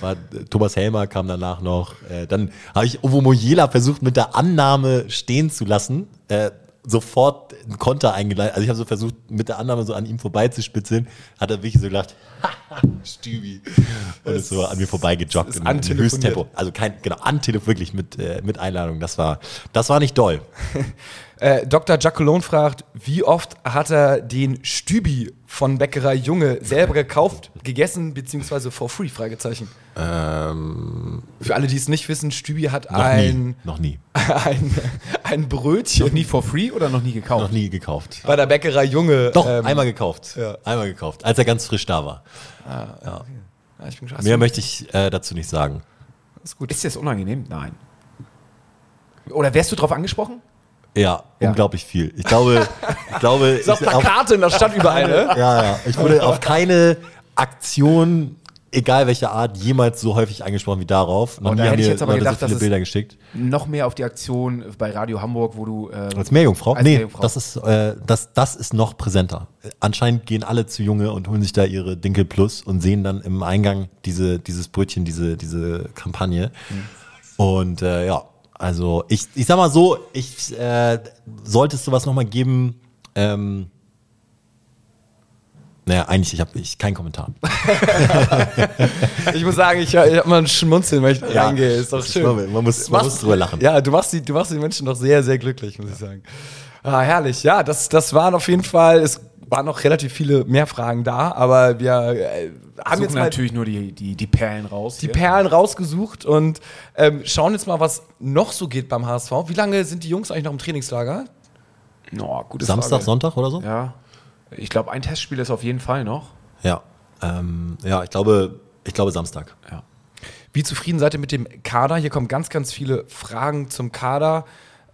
war, Thomas Helmer kam danach noch. Äh, dann habe ich Ovo Mojela versucht, mit der Annahme stehen zu lassen. Sofort einen Konter eingeleitet. Also ich habe so versucht, mit der Annahme so an ihm vorbeizuspitzeln. Hat er wirklich so gedacht, Stübi. Und ist so an mir vorbeigejoggt im, im antelefoniert. Höchsttempo. Also kein, genau, Antelef wirklich mit, äh, mit Einladung. Das war, das war nicht doll. Äh, Dr. Jacquelone fragt, wie oft hat er den Stübi von Bäckerei Junge selber gekauft, gegessen, beziehungsweise for free? Fragezeichen. Ähm, Für alle, die es nicht wissen, Stübi hat noch ein, nie. Noch nie. ein, ein Brötchen noch nie for free oder noch nie gekauft? Noch nie gekauft. bei der Bäckerei Junge. Doch, ähm, einmal gekauft. ja. Einmal gekauft, als er ganz frisch da war. Ja, ich bin Mehr Mehr möchte ich äh, dazu nicht sagen. ist gut. Ist dir das unangenehm? Nein. Oder wärst du drauf angesprochen? Ja, Ja. unglaublich viel. Ich glaube, ich glaube, Ist auf ich, auf, Plakate in der Stadt überall, ne? ja, ja, ich wurde auf keine Aktion, egal welche Art, jemals so häufig angesprochen wie darauf. Noch Oh, da hätte ich mir jetzt aber gedacht, so viele dass Bilder geschickt. Noch mehr auf die Aktion bei Radio Hamburg, wo du. Äh, Als Meerjungfrau? Als nee, Meerjungfrau. das ist äh, das, das ist noch präsenter. Anscheinend gehen alle zu Junge und holen sich da ihre Dinkel Plus und sehen dann im Eingang diese, dieses Brötchen, diese, diese Kampagne. Und äh, ja, also ich, ich sag mal so, ich äh, sollte es sowas nochmal geben, ähm, Naja, eigentlich ich habe ich keinen Kommentar. ich muss sagen, ich, ich habe mal ein Schmunzeln, wenn ich da Ja, reingehe. Ist doch schön. man muss- Du man machst- muss drüber lachen. Ja, du machst, die, du machst die Menschen doch sehr, sehr glücklich, muss ich sagen. Ah, herrlich. Ja, das, das waren auf jeden Fall, es waren noch relativ viele mehr Fragen da, aber wir äh, haben Suchen jetzt mal natürlich nur die, die, die Perlen raus. die hier. Perlen rausgesucht und ähm, schauen jetzt mal, was noch so geht beim HSV. Wie lange sind die Jungs eigentlich noch im Trainingslager? No, gute Samstag, Frage. Sonntag oder so? Ja. Ich glaube, ein Testspiel ist auf jeden Fall noch. Ja. Ähm, ja, ich glaube, ich glaube Samstag. Ja. Wie zufrieden seid ihr mit dem Kader? Hier kommen ganz, ganz viele Fragen zum Kader.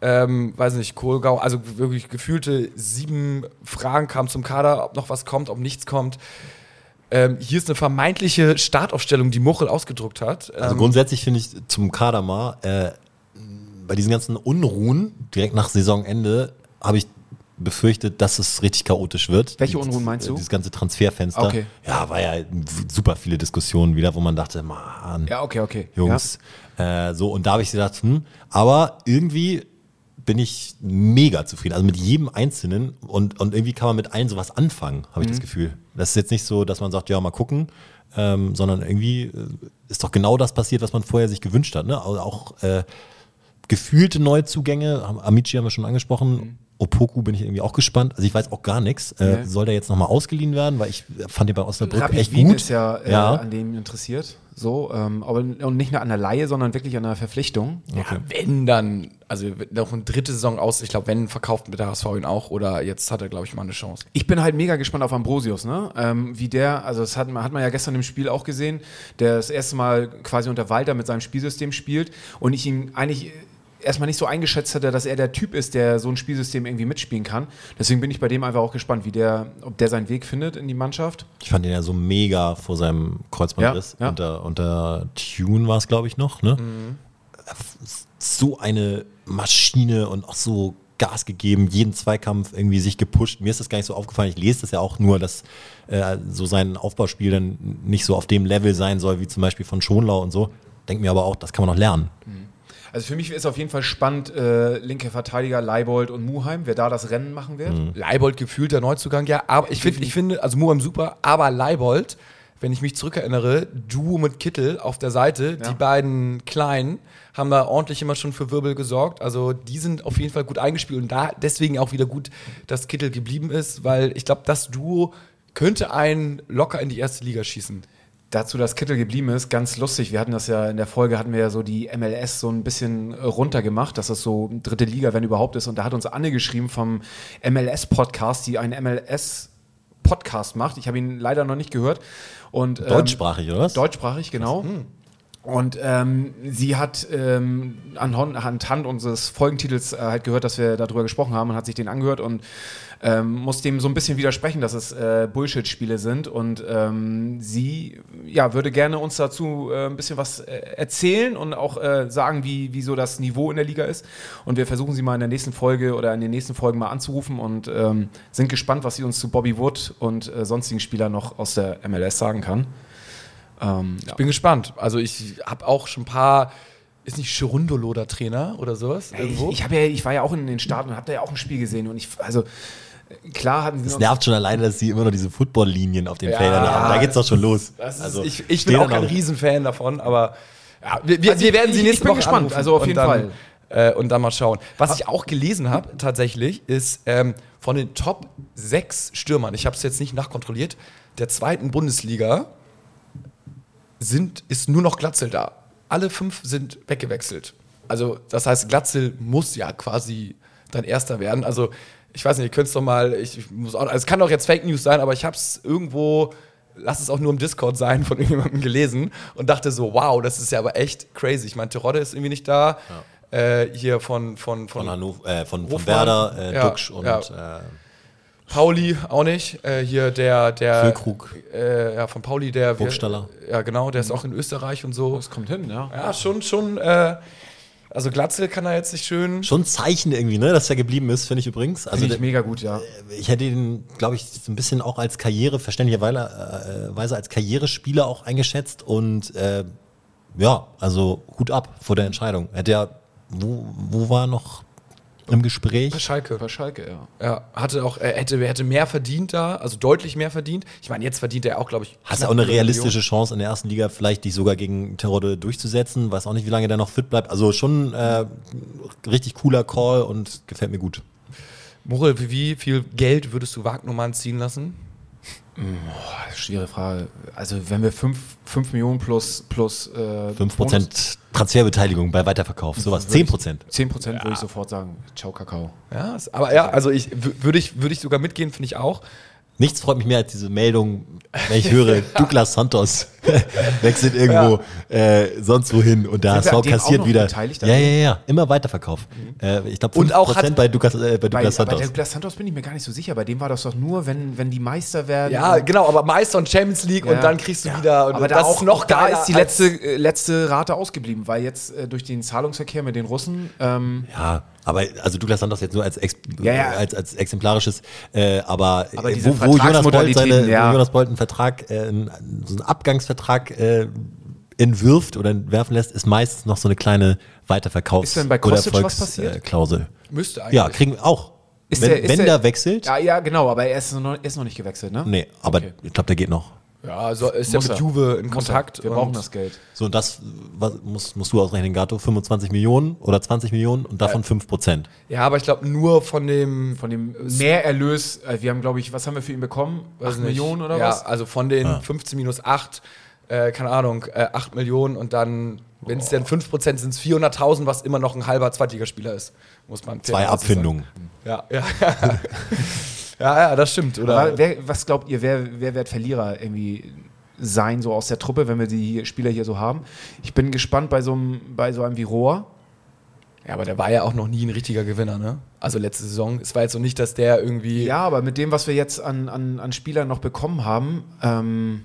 Ähm, weiß nicht, Kohlgau, also wirklich gefühlte sieben Fragen kamen zum Kader, ob noch was kommt, ob nichts kommt. Ähm, hier ist eine vermeintliche Startaufstellung, die Muchel ausgedruckt hat. Also Ähm, grundsätzlich finde ich zum Kader mal, äh, bei diesen ganzen Unruhen direkt nach Saisonende habe ich befürchtet, dass es richtig chaotisch wird. Welche Unruhen meinst du? Dieses ganze Transferfenster. Okay. Ja, war ja super viele Diskussionen wieder, wo man dachte, Mann, Ja, okay, okay. Jungs. Äh, so, und da habe ich gedacht, hm, aber irgendwie bin ich mega zufrieden. Also mit jedem Einzelnen und, und irgendwie kann man mit allen sowas anfangen, habe ich Mhm. das Gefühl. Das ist jetzt nicht so, dass man sagt, ja, mal gucken, ähm, sondern irgendwie äh, ist doch genau das passiert, was man vorher sich gewünscht hat. Ne? Also auch äh, gefühlte Neuzugänge, Am- Amici haben wir schon angesprochen. Mhm. Opoku bin ich irgendwie auch gespannt. Also ich weiß auch gar nichts. Äh, Nee. Soll der jetzt nochmal ausgeliehen werden? Weil ich fand den bei Osnabrück Rapid echt Wien gut. ist ja, äh, Ja. an dem interessiert. So, ähm, aber und nicht nur an der Laie, sondern wirklich an der Verpflichtung. ja, wenn dann, also noch eine dritte Saison aus, ich glaube, wenn verkauft mit der HSV ihn auch oder jetzt hat er, glaube ich, mal eine Chance. Ich bin halt mega gespannt auf Ambrosius, ne? Ähm, wie der, also das hat, man- hat man ja gestern im Spiel auch gesehen, der das erste Mal quasi unter Walter mit seinem Spielsystem spielt und ich ihn eigentlich erstmal nicht so eingeschätzt hatte, dass er der Typ ist, der so ein Spielsystem irgendwie mitspielen kann. Deswegen bin ich bei dem einfach auch gespannt, wie der, ob der seinen Weg findet in die Mannschaft. Ich fand ihn ja so mega vor seinem Kreuzbandriss. Ja, ja. Unter, unter Tune war es, glaube ich, noch. Ne? So eine Maschine und auch so Gas gegeben, jeden Zweikampf irgendwie sich gepusht. Mir ist das gar nicht so aufgefallen. Ich lese das ja auch nur, dass äh, so sein Aufbauspiel dann nicht so auf dem Level sein soll, wie zum Beispiel von Schonlau und so. Denk mir aber auch, das kann man noch lernen. Also für mich ist auf jeden Fall spannend, äh, linke Verteidiger Leibold und Muheim, wer da das Rennen machen wird. Leibold gefühlt der Neuzugang, ja, aber ich finde, ich finde, also Muam super, aber Leibold, wenn ich mich zurückerinnere, Duo mit Kittel auf der Seite, Ja. die beiden Kleinen haben da ordentlich immer schon für Wirbel gesorgt. Also die sind auf jeden Fall gut eingespielt und da deswegen auch wieder gut, dass Kittel geblieben ist, weil ich glaube, das Duo könnte einen locker in die erste Liga schießen. Dazu, dass Kittel geblieben ist, ganz lustig. Wir hatten das ja in der Folge, hatten wir ja so die MLS so ein bisschen äh, runtergemacht, dass das so dritte Liga, wenn überhaupt ist. Und da hat uns Anne geschrieben vom MLS-Podcast, die einen MLS-Podcast macht. Ich habe ihn leider noch nicht gehört. Und, ähm, Deutschsprachig, oder was? Deutschsprachig, genau. Und ähm, sie hat ähm, anhand, anhand unseres Folgentitels äh, halt gehört, dass wir darüber gesprochen haben und hat sich den angehört und ähm, muss dem so ein bisschen widersprechen, dass es äh, Bullshit-Spiele sind. Und ähm, sie ja, würde gerne uns dazu äh, ein bisschen was äh, erzählen und auch äh, sagen, wie, wie so das Niveau in der Liga ist. Und wir versuchen sie mal in der nächsten Folge oder in den nächsten Folgen mal anzurufen und ähm, sind gespannt, was sie uns zu Bobby Wood und äh, sonstigen Spielern noch aus der MLS sagen kann. Ähm, ja. Ich bin gespannt. Also ich habe auch schon ein paar, ist nicht Chirundolo der Trainer oder sowas? Ich, ich, hab ja, ich war ja auch in den Staaten und habe da ja auch ein Spiel gesehen und ich, also klar hatten sie Es nervt schon alleine, dass sie immer noch diese Football-Linien auf den Ja, Feldern haben. Da geht's doch schon los. Das ist, Also, ich, ich bin auch kein Riesenfan davon, aber ja, wir, wir, Also wir werden sie ich- nächste ich bin Woche gespannt, anrufen also auf jeden dann, Fall. Äh, und dann mal schauen. Was ich auch gelesen habe, tatsächlich, ist ähm, von den Top 6 Stürmern, ich habe es jetzt nicht nachkontrolliert, der zweiten Bundesliga sind, ist nur noch Glatzel da. Alle fünf sind weggewechselt. Also, das heißt, Glatzel muss ja quasi dein Erster werden. Also, ich weiß nicht, ihr könnt es doch mal, ich, ich muss auch, also es kann doch jetzt Fake News sein, aber ich habe es irgendwo, lass es auch nur im Discord sein, von irgendjemandem gelesen und dachte so, wow, das ist ja aber echt crazy. Ich meine, Terodde ist irgendwie nicht da. Äh, hier von, von, von, Von, Hannover, äh, von, von. Werder, äh, Ja, Duxch und ja. äh, Pauli auch nicht. Äh, hier der, der. Füllkrug. Äh, ja, von Pauli, der. Burgstaller. Ja, genau, der ist auch in Österreich und so. das kommt hin, ja. Ja, schon, schon. Äh, also Glatzel kann er jetzt nicht schön. schon ein Zeichen irgendwie, ne, dass er geblieben ist, finde ich übrigens. Also Finde ich mega gut, ja. ich hätte ihn, glaube ich, so ein bisschen auch als Karriere, verständlicherweise äh, als Karrierespieler auch eingeschätzt und äh, ja, also Hut ab vor der Entscheidung. Hätte ja, wo, wo war noch im Gespräch. Bei Schalke. Bei Schalke, ja. Ja, hatte auch, er hätte, er hätte mehr verdient da, also deutlich mehr verdient. Ich meine, jetzt verdient er auch, glaube ich. Hast du auch eine Million. realistische Chance in der ersten Liga, vielleicht dich sogar gegen Terrorde durchzusetzen? Weiß auch nicht, wie lange der noch fit bleibt. Also schon äh, richtig cooler Call und gefällt mir gut. Morel, wie, wie viel Geld würdest du Wagnumann ziehen lassen? Schwere Frage. Also wenn wir 5 Millionen plus, plus äh, 5% Transferbeteiligung bei Weiterverkauf, sowas. 10%. 10 Prozent würde ich sofort sagen. Ciao, Kakao. Ja, aber ja, also ich würde ich, würde ich sogar mitgehen, finde ich auch. Nichts freut mich mehr als diese Meldung, wenn ich höre, Douglas Santos wechselt irgendwo äh, sonst wohin und der HSV kassiert wieder. beteiligt Ja, ja, ja, immer Weiterverkauf. Äh, ich glaube, 5% Und auch hat- bei Douglas, äh, bei Bei, Douglas bei Santos. Douglas Santos bin ich mir gar nicht so sicher. Bei dem war das doch nur, wenn, wenn die Meister werden. Ja, genau, aber Meister und Champions League Ja. und dann kriegst du wieder. Und aber da auch ist noch da ist die letzte, äh, letzte Rate ausgeblieben, weil jetzt äh, durch den Zahlungsverkehr mit den Russen ähm, Ja, aber also Douglas Santos jetzt nur als, ex Ja, ja. als, als exemplarisches, äh, aber, Aber äh, wo, wo, Jonas Bolt Vertragsmodalitäten, seine, ja. wo Jonas Bolt einen Vertrag, äh, einen, so einen Abgangsvertrag äh, entwirft oder entwerfen lässt, ist meistens noch so eine kleine Weiterverkaufs- Ist denn bei oder Kostic was passiert? Äh. Müsste eigentlich. Ja, kriegen wir auch. Ist wenn der- ist wenn der- der wechselt, Ja, ja, genau, aber er ist noch, er ist noch nicht gewechselt, ne? nee, aber Okay. ich glaube, der geht noch. Ja, also ist Muss ja mit er. Juve in Muss Kontakt. er. Wir brauchen das Geld. So, und das was, musst, musst du ausrechnen, Gato, 25 Millionen oder 20 Millionen und davon 5 Prozent. Ja, aber ich glaube nur von dem. Von dem Mehrerlös, äh, wir haben, glaube ich, was haben wir für ihn bekommen? weiß 8 nicht. Millionen oder ja, was? also von den 15 minus 8, äh, keine Ahnung, äh, 8 Millionen und dann, wenn es denn 5% sind es 400.000, was immer noch ein halber Zweitligaspieler ist. Muss man Zwei Abfindungen. sagen. Ja, ja. ja, ja, das stimmt. Oder? Wer, was glaubt ihr, wer, wer wird Verlierer irgendwie sein, so aus der Truppe, wenn wir die Spieler hier so haben? Ich bin gespannt bei so einem, bei so einem wie Rohr. Ja, aber der war ja auch noch nie ein richtiger Gewinner, ne? Also letzte Saison. Es war jetzt so nicht, dass der irgendwie. Ja, aber mit dem, was wir jetzt an, an, an Spielern noch bekommen haben, ähm,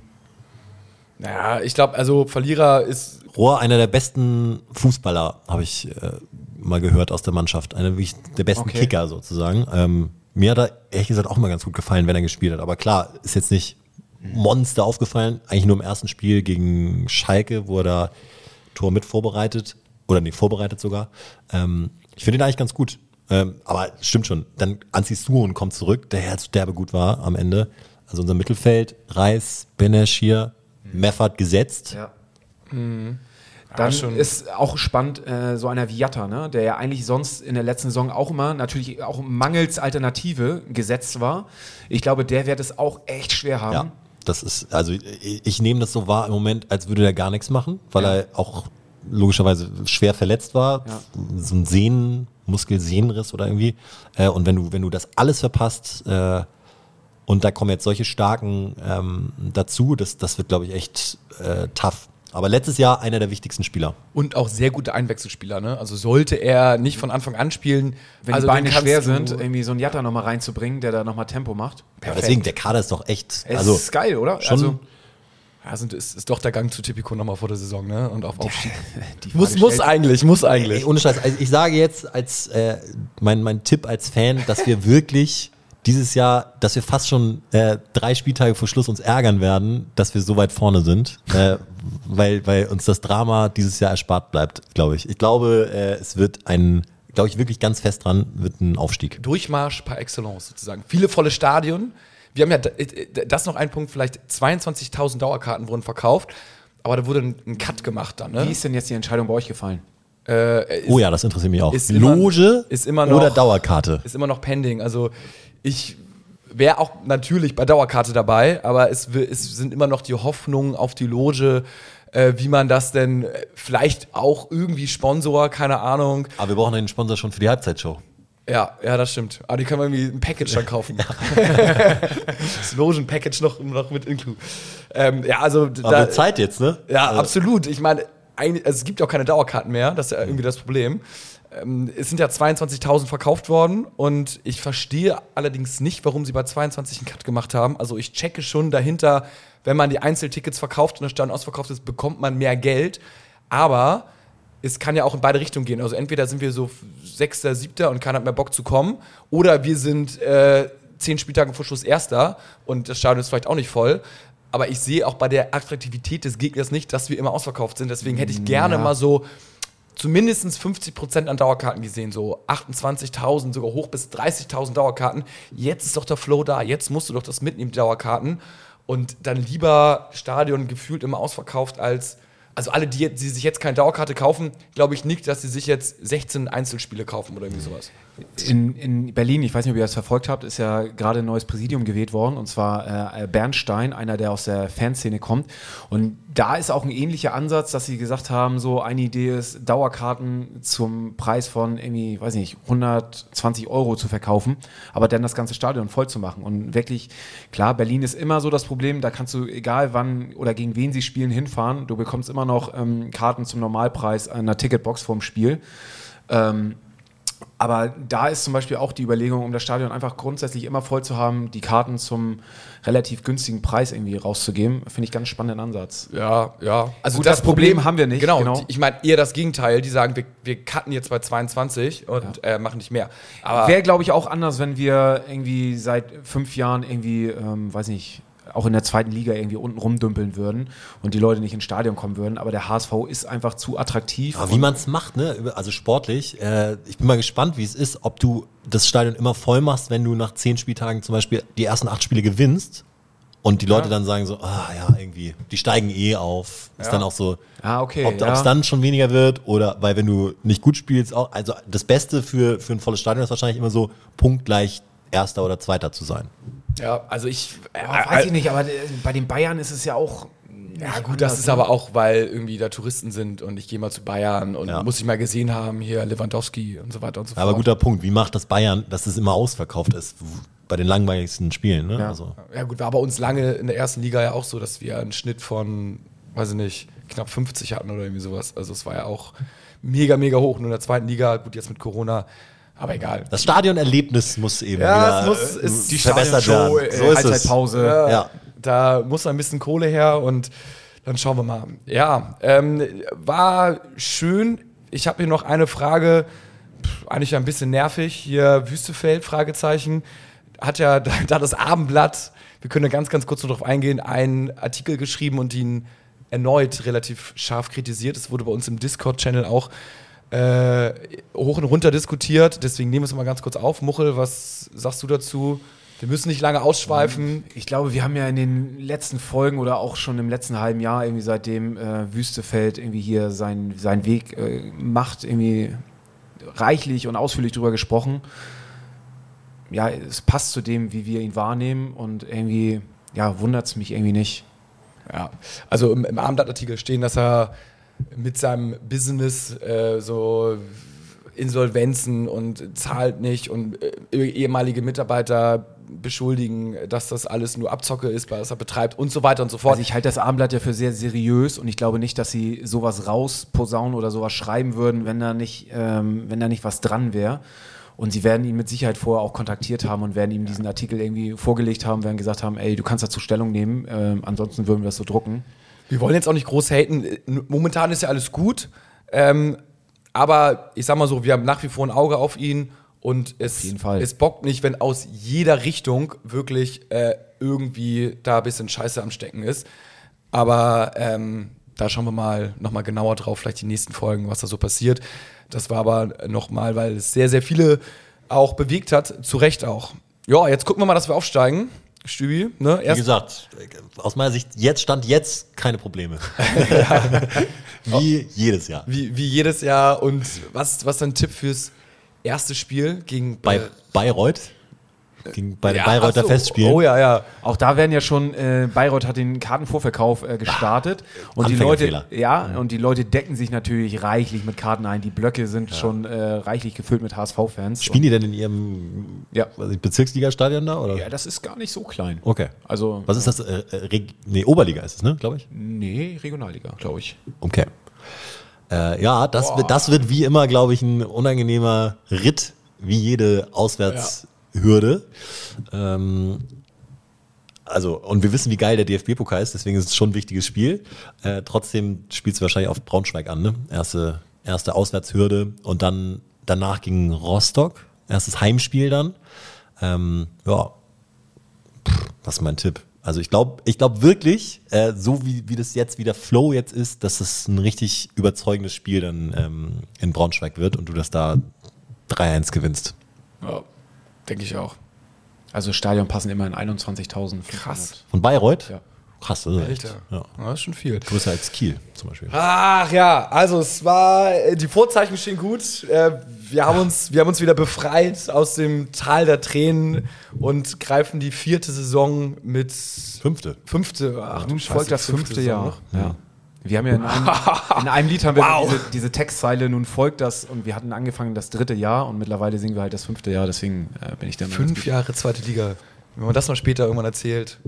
Naja, ich glaube, also Verlierer ist. Rohr, einer der besten Fußballer, habe ich äh, mal gehört aus der Mannschaft. Einer wirklich der besten Okay. Kicker sozusagen. Ähm, mir hat er ehrlich gesagt auch mal ganz gut gefallen, wenn er gespielt hat. Aber klar, ist jetzt nicht Monster aufgefallen. Eigentlich nur im ersten Spiel gegen Schalke, wo er da Tor mit vorbereitet. Oder nee, vorbereitet sogar. Ähm, ich finde ihn eigentlich ganz gut. Ähm, aber stimmt schon. Dann Anzi Suhon kommt zurück, der ja derbe gut war am Ende. Also unser Mittelfeld, Reis, Benesch hier, Meffert gesetzt. ja. Dann schon. ist auch spannend, äh, so einer wie Jatta, ne? der ja eigentlich sonst in der letzten Saison auch immer natürlich auch mangels Alternative gesetzt war. Ich glaube, der wird es auch echt schwer haben. Ja, das ist, also ich, ich nehme das so wahr im Moment, als würde der gar nichts machen, weil Ja. er auch logischerweise schwer verletzt war. Ja. So ein Sehnen, Muskelsehnenriss oder irgendwie. Äh, und wenn du, wenn du das alles verpasst, äh, und da kommen jetzt solche starken ähm, dazu, das, das wird, glaube ich, echt äh, tough. Aber letztes Jahr einer der wichtigsten Spieler. Und auch sehr gute Einwechselspieler, ne? Also sollte er nicht von Anfang an spielen, Wenn also die Beine schwer sind, irgendwie so einen Jatta nochmal reinzubringen, der da nochmal Tempo macht. Ja, deswegen, der Kader ist doch echt. Es also, ist geil, oder? schon- Also, Ja, sind, ist, ist doch der Gang zu Tipico nochmal vor der Saison, ne? Und auf Aufstieg. die muss, muss eigentlich, muss Ey, eigentlich. ohne Scheiß, also ich sage jetzt als äh, mein, mein Tipp als Fan, dass wir wirklich dieses Jahr, dass wir fast schon äh, drei Spieltage vor Schluss uns ärgern werden, dass wir so weit vorne sind, äh, weil, weil uns das Drama dieses Jahr erspart bleibt, glaube ich. Ich glaube, äh, es wird ein, glaube ich wirklich ganz fest dran, wird ein Aufstieg. Durchmarsch par excellence sozusagen. Viele volle Stadien. Wir haben ja, äh, das noch ein Punkt, vielleicht 22.000 Dauerkarten wurden verkauft, aber da wurde ein, Cut gemacht dann, ne? Wie ist denn jetzt die Entscheidung bei euch gefallen? Äh, ist, Oh ja, das interessiert mich auch. ist immer- Loge ist immer noch- oder Dauerkarte? ist immer noch pending. Also ich wäre auch natürlich bei Dauerkarte dabei, aber es, es sind immer noch die Hoffnungen auf die Loge, äh, wie man das denn äh, vielleicht auch irgendwie Sponsor, keine Ahnung. Aber wir brauchen einen Sponsor schon für die Halbzeitshow. Ja, ja, das stimmt. Aber die können wir irgendwie ein Package dann kaufen. das Logen-Package noch, noch mit inclu. Ähm, ja, also Aber wird Zeit jetzt, ne? ja, absolut. Ich meine, also es gibt ja auch keine Dauerkarten mehr, das ist ja irgendwie das Problem. Ähm, es sind ja 22.000 verkauft worden und ich verstehe allerdings nicht, warum sie bei 22 einen Cut gemacht haben. Also ich checke schon dahinter, wenn man die Einzeltickets verkauft und das Stadion ausverkauft ist, bekommt man mehr Geld. Aber es kann ja auch in beide Richtungen gehen. Also entweder sind wir so Sechster, Siebter und keiner hat mehr Bock zu kommen, oder wir sind äh, zehn Spieltage vor Schluss Erster und das Stadion ist vielleicht auch nicht voll. Aber ich sehe auch bei der Attraktivität des Gegners nicht, dass wir immer ausverkauft sind. Deswegen hätte ich gerne Ja. mal so zumindest 50% an Dauerkarten gesehen, so 28.000, sogar hoch bis 30.000 Dauerkarten. Jetzt ist doch der Flow da, jetzt musst du doch das mitnehmen, die Dauerkarten. Und dann lieber Stadion gefühlt immer ausverkauft als also alle, die, die sich jetzt keine Dauerkarte kaufen, glaube ich nicht, dass sie sich jetzt 16 Einzelspiele kaufen oder irgendwie sowas. In, in Berlin, ich weiß nicht, ob ihr das verfolgt habt, ist ja gerade ein neues Präsidium gewählt worden und zwar äh, Bernstein, einer, der aus der Fanszene kommt. Und da ist auch ein ähnlicher Ansatz, dass sie gesagt haben, so eine Idee ist, Dauerkarten zum Preis von irgendwie, weiß nicht, 120 Euro zu verkaufen, aber dann das ganze Stadion voll zu machen. Und wirklich, klar, Berlin ist immer so das Problem, da kannst du, egal wann oder gegen wen sie spielen, hinfahren. Du bekommst immer noch ähm, Karten zum Normalpreis einer Ticketbox vorm Spiel. Ähm, aber da ist zum Beispiel auch die Überlegung, um das Stadion einfach grundsätzlich immer voll zu haben, die Karten zum relativ günstigen Preis irgendwie rauszugeben, finde ich ganz spannenden Ansatz. Ja, ja. Also Gut, das, das Problem, Problem, haben wir nicht. Genau. genau. Ich meine eher das Gegenteil. Die sagen, wir, wir cutten jetzt bei 22 und ja. äh, machen nicht mehr. Wäre, glaube ich, auch anders, wenn wir irgendwie seit fünf Jahren irgendwie, ähm, weiß nicht, auch in der zweiten Liga irgendwie unten rumdümpeln würden und die Leute nicht ins Stadion kommen würden. Aber der HSV ist einfach zu attraktiv. Aber wie man es macht, ne? also sportlich. Äh, ich bin mal gespannt, wie es ist, ob du das Stadion immer voll machst, wenn du nach zehn Spieltagen zum Beispiel die ersten acht Spiele gewinnst. Und die Leute ja. dann sagen so, ah ja, irgendwie, die steigen eh auf. Ist ja. dann auch so, ah, okay, ob es ja. dann schon weniger wird oder weil wenn du nicht gut spielst, auch, also das Beste für, für ein volles Stadion ist wahrscheinlich immer so punktgleich Erster oder Zweiter zu sein. Ja, also ich. Äh, weiß ich nicht, aber äh, bei den Bayern ist es ja auch. Ja, gut, das ist ne? aber auch, weil irgendwie da Touristen sind und ich gehe mal zu Bayern und ja. muss ich mal gesehen haben, hier Lewandowski und so weiter und so fort. Aber guter Punkt. Wie macht das Bayern, dass es immer ausverkauft ist? Bei den langweiligsten Spielen, ne? Ja, also. ja gut, war bei uns lange in der ersten Liga ja auch so, dass wir einen Schnitt von, weiß ich nicht, knapp 50 hatten oder irgendwie sowas. Also es war ja auch mega, mega hoch. Nur in der zweiten Liga, gut, jetzt mit Corona aber egal. Das Stadionerlebnis muss eben ja, wieder muss, äh, ist die verbessert werden. So ist Halbzeitpause. Ja, ja. Da muss ein bisschen Kohle her und dann schauen wir mal. Ja, ähm, war schön. Ich habe hier noch eine Frage, pff, eigentlich ein bisschen nervig. Hier Wüstefeld, Fragezeichen. Hat ja da das Abendblatt, wir können ganz, ganz kurz darauf eingehen, einen Artikel geschrieben und ihn erneut relativ scharf kritisiert. Es wurde bei uns im Discord-Channel auch äh, hoch und runter diskutiert. Deswegen nehmen wir es mal ganz kurz auf. Muchel, was sagst du dazu? Wir müssen nicht lange ausschweifen. Ich glaube, wir haben ja in den letzten Folgen oder auch schon im letzten halben Jahr, irgendwie seitdem äh, Wüstefeld irgendwie hier sein, seinen Weg äh, macht, irgendwie reichlich und ausführlich drüber gesprochen. Ja, es passt zu dem, wie wir ihn wahrnehmen und irgendwie, ja, wundert es mich irgendwie nicht. Ja, also im, im Abendblattartikel stehen, dass er mit seinem Business äh, so Insolvenzen und zahlt nicht und äh, ehemalige Mitarbeiter beschuldigen, dass das alles nur Abzocke ist, was er betreibt und so weiter und so fort. Also ich halte das Abendblatt ja für sehr seriös und ich glaube nicht, dass sie sowas rausposaunen oder sowas schreiben würden, wenn da nicht, ähm, wenn da nicht was dran wäre. Und sie werden ihn mit Sicherheit vorher auch kontaktiert haben und werden ihm diesen Artikel irgendwie vorgelegt haben, werden gesagt haben, ey, du kannst dazu Stellung nehmen, ähm, ansonsten würden wir das so drucken. Wir wollen jetzt auch nicht groß haten. Momentan ist ja alles gut. Ähm, aber ich sag mal so, wir haben nach wie vor ein Auge auf ihn und es, es bockt nicht, wenn aus jeder Richtung wirklich äh, irgendwie da ein bisschen Scheiße am Stecken ist. Aber ähm, da schauen wir mal nochmal genauer drauf, vielleicht die nächsten Folgen, was da so passiert. Das war aber nochmal, weil es sehr, sehr viele auch bewegt hat, zu Recht auch. Ja, jetzt gucken wir mal, dass wir aufsteigen. Stübi. Ne? Wie gesagt, aus meiner Sicht, jetzt stand jetzt keine Probleme. wie jedes Jahr. Wie, wie jedes Jahr. Und was, was ein Tipp fürs erste Spiel gegen Bei Bayreuth? Ging bei den ja, Bayreuther so. Festspielen. Oh ja, ja. Auch da werden ja schon, äh, Bayreuth hat den Kartenvorverkauf äh, gestartet. Ah, und die Leute, ja, und die Leute decken sich natürlich reichlich mit Karten ein. Die Blöcke sind ja. schon äh, reichlich gefüllt mit HSV-Fans. Spielen die denn in ihrem ja. Bezirksliga-Stadion da? Oder? Ja, das ist gar nicht so klein. Okay. Also, Was ist das? Äh, äh nee, Oberliga ist es, ne, glaube ich? Nee, Regionalliga, glaube ich. Okay. Äh, ja, das, wird, das wird wie immer, glaube ich, ein unangenehmer Ritt, wie jede Auswärts- ja. Hürde. Ähm, also, und wir wissen, wie geil der DFB-Pokal ist, deswegen ist es schon ein wichtiges Spiel. Äh, trotzdem spielst du wahrscheinlich auf Braunschweig an, ne? Erste, erste Auswärtshürde und dann danach gegen Rostock. Erstes Heimspiel dann. Ähm, ja, Pff, was ist mein Tipp? Also ich glaube ich glaub wirklich, äh, so wie, wie das jetzt, wie der Flow jetzt ist, dass es ein richtig überzeugendes Spiel dann ähm, in Braunschweig wird und du das da 3-1 gewinnst. Ja, denke ich auch. Also Stadion passen immer in 21.000. Krass. Von Bayreuth? Ja. Krass, das ist Alter. echt. Ja. Ja, das ist schon viel. Größer als Kiel zum Beispiel. Ach ja, also es war, äh, die Vorzeichen stehen gut. Äh, Wir haben, uns, wir haben uns wieder befreit aus dem Tal der Tränen und greifen die vierte Saison mit Fünfte. fünfte. Ach du Nun Scheiße, folgt das fünfte Saison Jahr. Ja. Wir haben ja in einem, in einem Lied haben wir Wow. diese, diese Textzeile, nun folgt das und wir hatten angefangen das dritte Jahr und mittlerweile singen wir halt das fünfte Jahr, deswegen äh, bin ich der Meinung, Fünf Jahre zweite Liga. Wenn man das mal später irgendwann erzählt.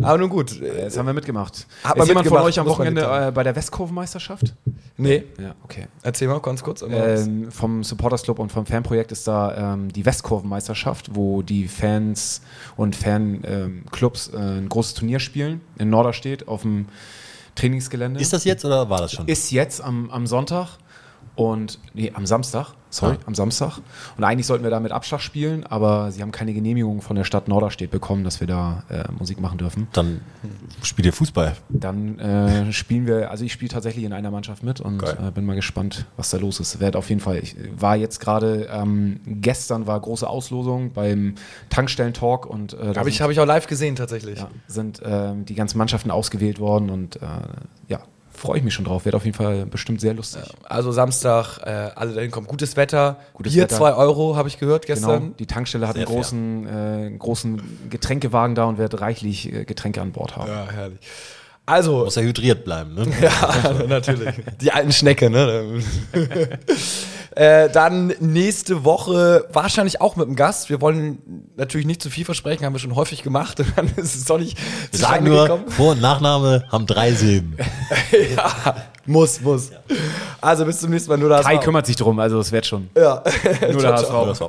Aber nun gut. äh, Jetzt haben wir mitgemacht. Hat Ist man jemand von mitgemacht, euch am Wochenende äh, bei der Westkurvenmeisterschaft? nee, Ja, okay. erzähl mal ganz kurz. Ähm, vom Supporters Club und vom Fanprojekt ist da ähm, die Westkurvenmeisterschaft, wo die Fans und Fanclubs äh, ein großes Turnier spielen in Norderstedt auf dem Trainingsgelände. Ist das jetzt oder war das schon? ist jetzt am, am Sonntag und nee, am Samstag. Sorry, am Samstag. Und eigentlich sollten wir da mit Abschlag spielen, aber sie haben keine Genehmigung von der Stadt Norderstedt bekommen, dass wir da äh, Musik machen dürfen. Dann spielt ihr Fußball. Dann äh, spielen wir, also ich spiele tatsächlich in einer Mannschaft mit und äh, bin mal gespannt, was da los ist. Werd auf jeden Fall, ich war jetzt gerade, ähm, gestern war große Auslosung beim Tankstellen-Talk und äh, Habe ich, hab ich auch live gesehen tatsächlich. ja, sind ähm, die ganzen Mannschaften ausgewählt worden und äh, ja, freue ich mich schon drauf. Wird auf jeden Fall bestimmt sehr lustig. Also Samstag, äh, alle dahin kommen. Gutes Wetter. Gutes Bier Wetter. 2 Euro, habe ich gehört Genau, gestern. die Tankstelle hat Sehr einen großen, äh, großen Getränkewagen da und wird reichlich äh, Getränke an Bord haben. Ja, herrlich. Also, Muss ja hydriert bleiben, ne? ja, natürlich. Die alten Schnecke, ne? äh, dann nächste Woche wahrscheinlich auch mit dem Gast. Wir wollen natürlich nicht zu viel versprechen, haben wir schon häufig gemacht. Und dann ist es doch nicht Wir sagen nur, gekommen. Vor- und Nachname haben drei Silben. ja, muss, muss. Also bis zum nächsten Mal. Nur das Kai kümmert sich drum, also es wird schon. Ja. Nur Ciao, der ciao. HSV.